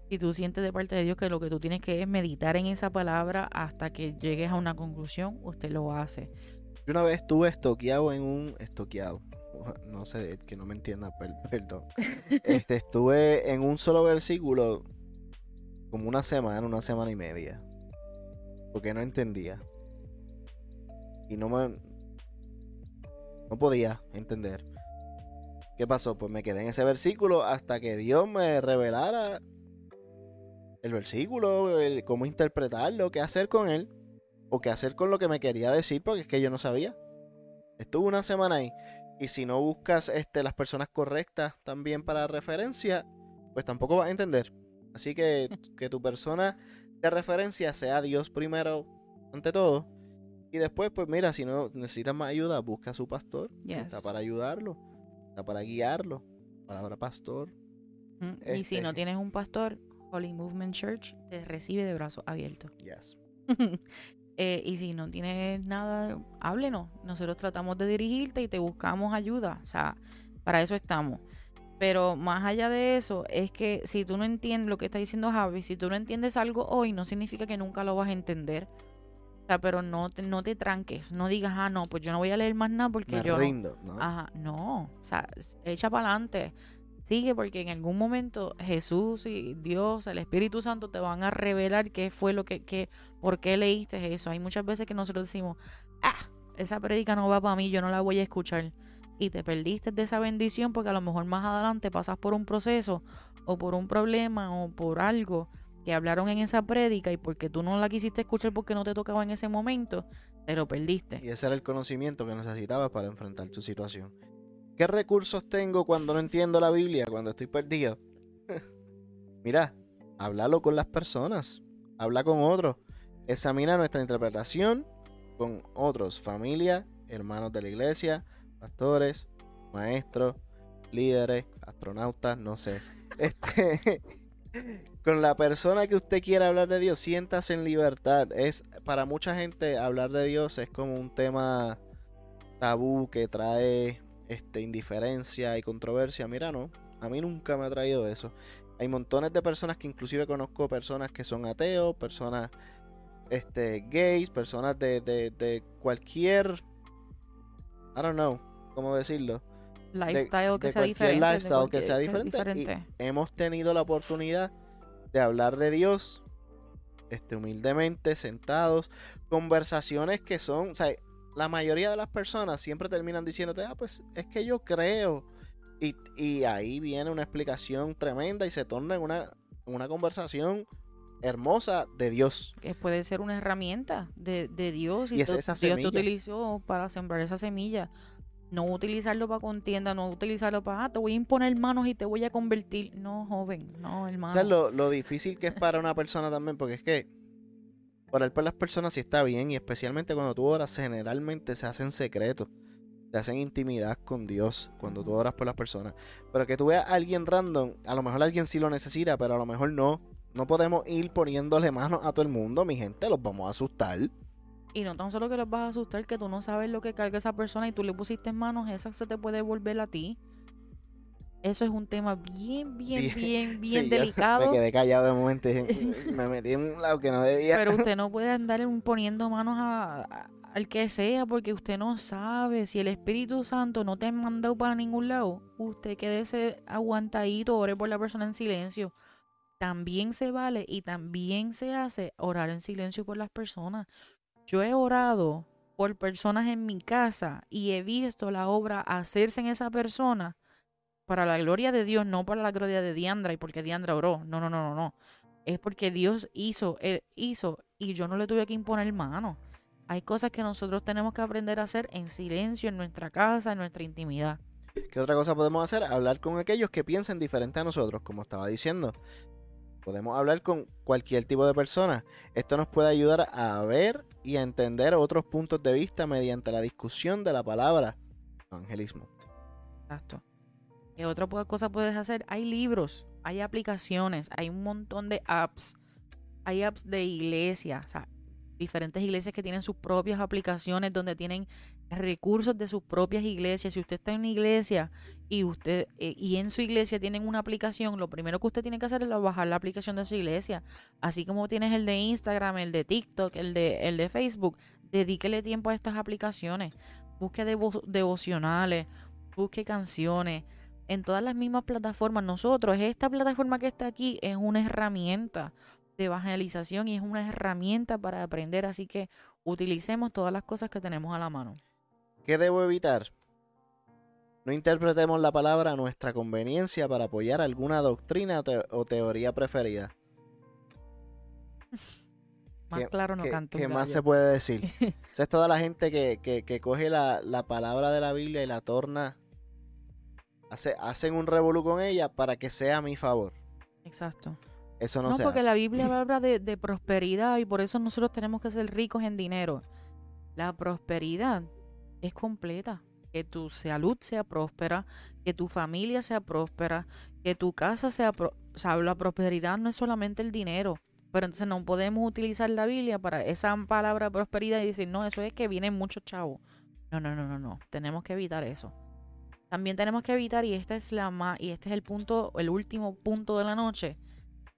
Y tú sientes de parte de Dios que lo que tú tienes que es meditar en esa palabra hasta que llegues a una conclusión, usted lo hace. Yo una vez estuve estoqueado en un estoqueado no sé, que no me entienda, perdón. Este, estuve en un solo versículo como una semana, una semana y media. Porque no entendía. Y no me. No podía entender. ¿Qué pasó? Pues me quedé en ese versículo hasta que Dios me revelara el versículo, cómo interpretarlo, qué hacer con él. O qué hacer con lo que me quería decir, porque es que yo no sabía. Estuve una semana ahí. Y si no buscas este, las personas correctas también para referencia, pues tampoco vas a entender. Así que que tu persona de referencia sea Dios primero ante todo. Y después, pues mira, si no necesitas más ayuda, busca a su pastor. Está para ayudarlo. Está para guiarlo. Palabra pastor. Y si no este tienes un pastor, Holy Movement Church te recibe de brazos abiertos. Yes. Eh, y si no tienes nada, háblenos. Nosotros tratamos de dirigirte y te buscamos ayuda. O sea, para eso estamos. Pero más allá de eso, es que si tú no entiendes lo que está diciendo Javi, si tú no entiendes algo hoy, no significa que nunca lo vas a entender. O sea, pero no te, no te tranques. No digas, ah, no, pues yo no voy a leer más nada porque Me yo. Rindo, ¿no? Ajá, no. O sea, echa para adelante sigue porque en algún momento Jesús y Dios, el Espíritu Santo te van a revelar qué fue lo que, que por qué leíste eso. Hay muchas veces que nosotros decimos, ah, esa predica no va para mí, yo no la voy a escuchar. Y te perdiste de esa bendición porque a lo mejor más adelante pasas por un proceso o por un problema o por algo que hablaron en esa prédica y porque tú no la quisiste escuchar porque no te tocaba en ese momento, te lo perdiste. Y ese era el conocimiento que necesitabas para enfrentar tu situación. ¿Qué recursos tengo cuando no entiendo la Biblia, cuando estoy perdido? Mira, háblalo con las personas, habla con otros, examina nuestra interpretación con otros, familia, hermanos de la iglesia, pastores, maestros, líderes, astronautas, no sé. Este, con la persona que usted quiera hablar de Dios, siéntase en libertad. Es para mucha gente hablar de Dios es como un tema tabú que trae este, indiferencia y controversia. Mira, no, a mí nunca me ha traído eso. Hay montones de personas que inclusive conozco personas que son ateos, personas este, gays, personas de, de, de cualquier, I don't know, cómo decirlo. Lifestyle que de sea cualquier diferente. lifestyle que sea que diferente. y hemos tenido la oportunidad de hablar de Dios este, humildemente, sentados, conversaciones que son, o sea, la mayoría de las personas siempre terminan diciéndote, ah, pues es que yo creo. Y, y ahí viene una explicación tremenda y se torna en una, una conversación hermosa de Dios. que puede ser una herramienta de, de Dios y, Y es tú- esa Dios te utilizó para sembrar esa semilla. No utilizarlo para contienda, no utilizarlo para, ah, te voy a imponer manos y te voy a convertir. No, joven, no, hermano. O sea, lo, lo difícil que es para una persona también, porque es que orar por las personas sí está bien, y especialmente cuando tú oras, generalmente se hace en secreto. Se hace en intimidad con Dios cuando tú oras por las personas. Pero que tú veas a alguien random, a lo mejor alguien sí lo necesita, pero a lo mejor no. No podemos ir poniéndole manos a todo el mundo, mi gente, los vamos a asustar. Y no tan solo que los vas a asustar, que tú no sabes lo que carga esa persona y tú le pusiste en manos, eso se te puede volver a ti. Eso es un tema bien, bien, Bien, bien, bien Sí, yo delicado. Me quedé callado de momento dije, me metí en un lado que no debía. Pero usted no puede andar poniendo manos a, a- al que sea porque usted no sabe si el Espíritu Santo no te ha mandado para ningún lado. Usted quédese aguantadito, ore por la persona en silencio. También se vale y también se hace orar en silencio por las personas. Yo he orado por personas en mi casa y he visto la obra hacerse en esa persona para la gloria de Dios, no para la gloria de Diandra y porque Diandra oró. No, no, no, no, no. Es porque Dios hizo, Él hizo y yo no le tuve que imponer mano. Hay cosas que nosotros tenemos que aprender a hacer en silencio, en nuestra casa, en nuestra intimidad. ¿Qué otra cosa podemos hacer? Hablar con aquellos que piensen diferente a nosotros, como estaba diciendo. Podemos hablar con cualquier tipo de persona. Esto nos puede ayudar a ver y a entender otros puntos de vista mediante la discusión de la palabra evangelismo. Exacto. ¿Qué otra cosa puedes hacer? Hay libros, hay aplicaciones, hay un montón de apps. Hay apps de iglesia, o sea, diferentes iglesias que tienen sus propias aplicaciones donde tienen recursos de sus propias iglesias. Si usted está en una iglesia y usted eh, y en su iglesia tienen una aplicación, lo primero que usted tiene que hacer es bajar la aplicación de su iglesia. Así como tienes el de Instagram, el de TikTok, el de, el de Facebook, dedíquele tiempo a estas aplicaciones. Busque devo- devocionales, busque canciones. En todas las mismas plataformas, nosotros, esta plataforma que está aquí es una herramienta de evangelización y es una herramienta para aprender, así que utilicemos todas las cosas que tenemos a la mano. ¿Qué debo evitar? No interpretemos la palabra a nuestra conveniencia para apoyar alguna doctrina o, te- o teoría preferida. Más ¿Qué- claro no ¿Qué, canto. qué más se puede decir? Esa es toda la gente que, que- que coge la, la palabra de la Biblia y la torna. Hace, hacen un revolú con ella para que sea a mi favor. Exacto. Eso no, No, se porque hace. la Biblia habla de, de prosperidad y por eso nosotros tenemos que ser ricos en dinero. La prosperidad es completa. Que tu salud sea próspera, que tu familia sea próspera, que tu casa sea... pro- o sea, la prosperidad no es solamente el dinero. Pero entonces no podemos utilizar la Biblia para esa palabra prosperidad y decir, no, eso es que vienen muchos chavos. No, no, no, no, no. Tenemos que evitar eso. También tenemos que evitar, y esta es la y este es el punto, el último punto de la noche,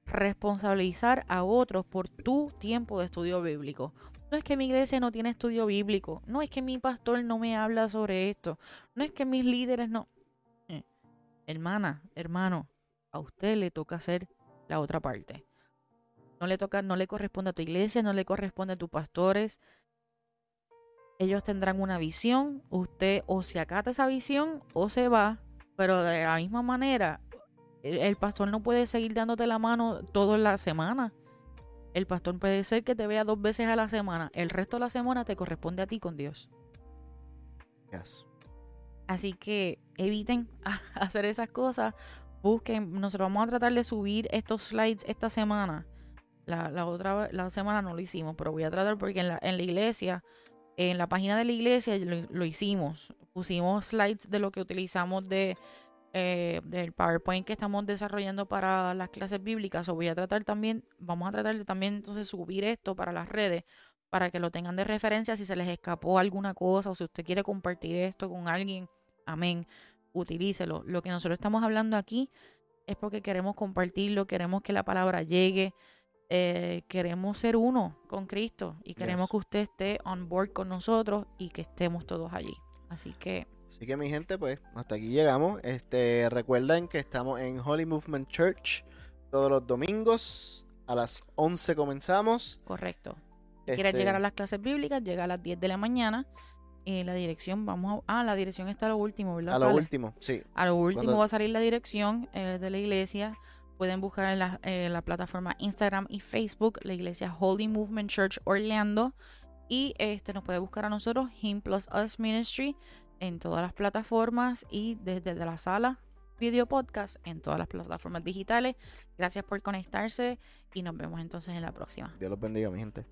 responsabilizar a otros por tu tiempo de estudio bíblico. No es que mi iglesia no tiene estudio bíblico, no es que mi pastor no me habla sobre esto, no es que mis líderes no. Eh, hermana, hermano, a usted le toca hacer la otra parte. No le toca, no le corresponde a tu iglesia, no le corresponde a tus pastores. Ellos tendrán una visión, usted o se acata esa visión o se va, pero de la misma manera, el, el pastor no puede seguir dándote la mano toda la semana. El pastor puede ser que te vea dos veces a la semana. El resto de la semana te corresponde a ti con Dios. Yes. Así que eviten hacer esas cosas. Busquen, nosotros vamos a tratar de subir estos slides esta semana. La, la otra la semana no lo hicimos, pero voy a tratar porque en la, en la iglesia, en la página de la iglesia lo, hicimos. Pusimos slides de lo que utilizamos de eh, del PowerPoint que estamos desarrollando para las clases bíblicas. O voy a tratar también, vamos a tratar de también entonces subir esto para las redes para que lo tengan de referencia si se les escapó alguna cosa o si usted quiere compartir esto con alguien Amén. Utilícelo. Lo que nosotros estamos hablando aquí es porque queremos compartirlo, queremos que la palabra llegue, eh, queremos ser uno con Cristo y queremos Yes. que usted esté on board con nosotros y que estemos todos allí. Así que Así que mi gente, pues hasta aquí llegamos. Este, recuerden que estamos en Holy Movement Church todos los domingos a las 11 comenzamos. correcto. Si quieres Este, llegar a las clases bíblicas, llega a las 10 de la mañana. Eh, la dirección, vamos a... Ah, la dirección está a lo último, ¿verdad? a lo último, sí. A lo último Cuando- va a salir la dirección eh, de la iglesia. Pueden buscar en la, eh, la plataforma Instagram y Facebook, la iglesia Holy Movement Church Orlando. Y este nos puede buscar a nosotros, Him Plus Us Ministry, en todas las plataformas y desde la sala video podcast en todas las plataformas digitales. Gracias por conectarse y nos vemos entonces en la próxima. Dios los bendiga, mi gente.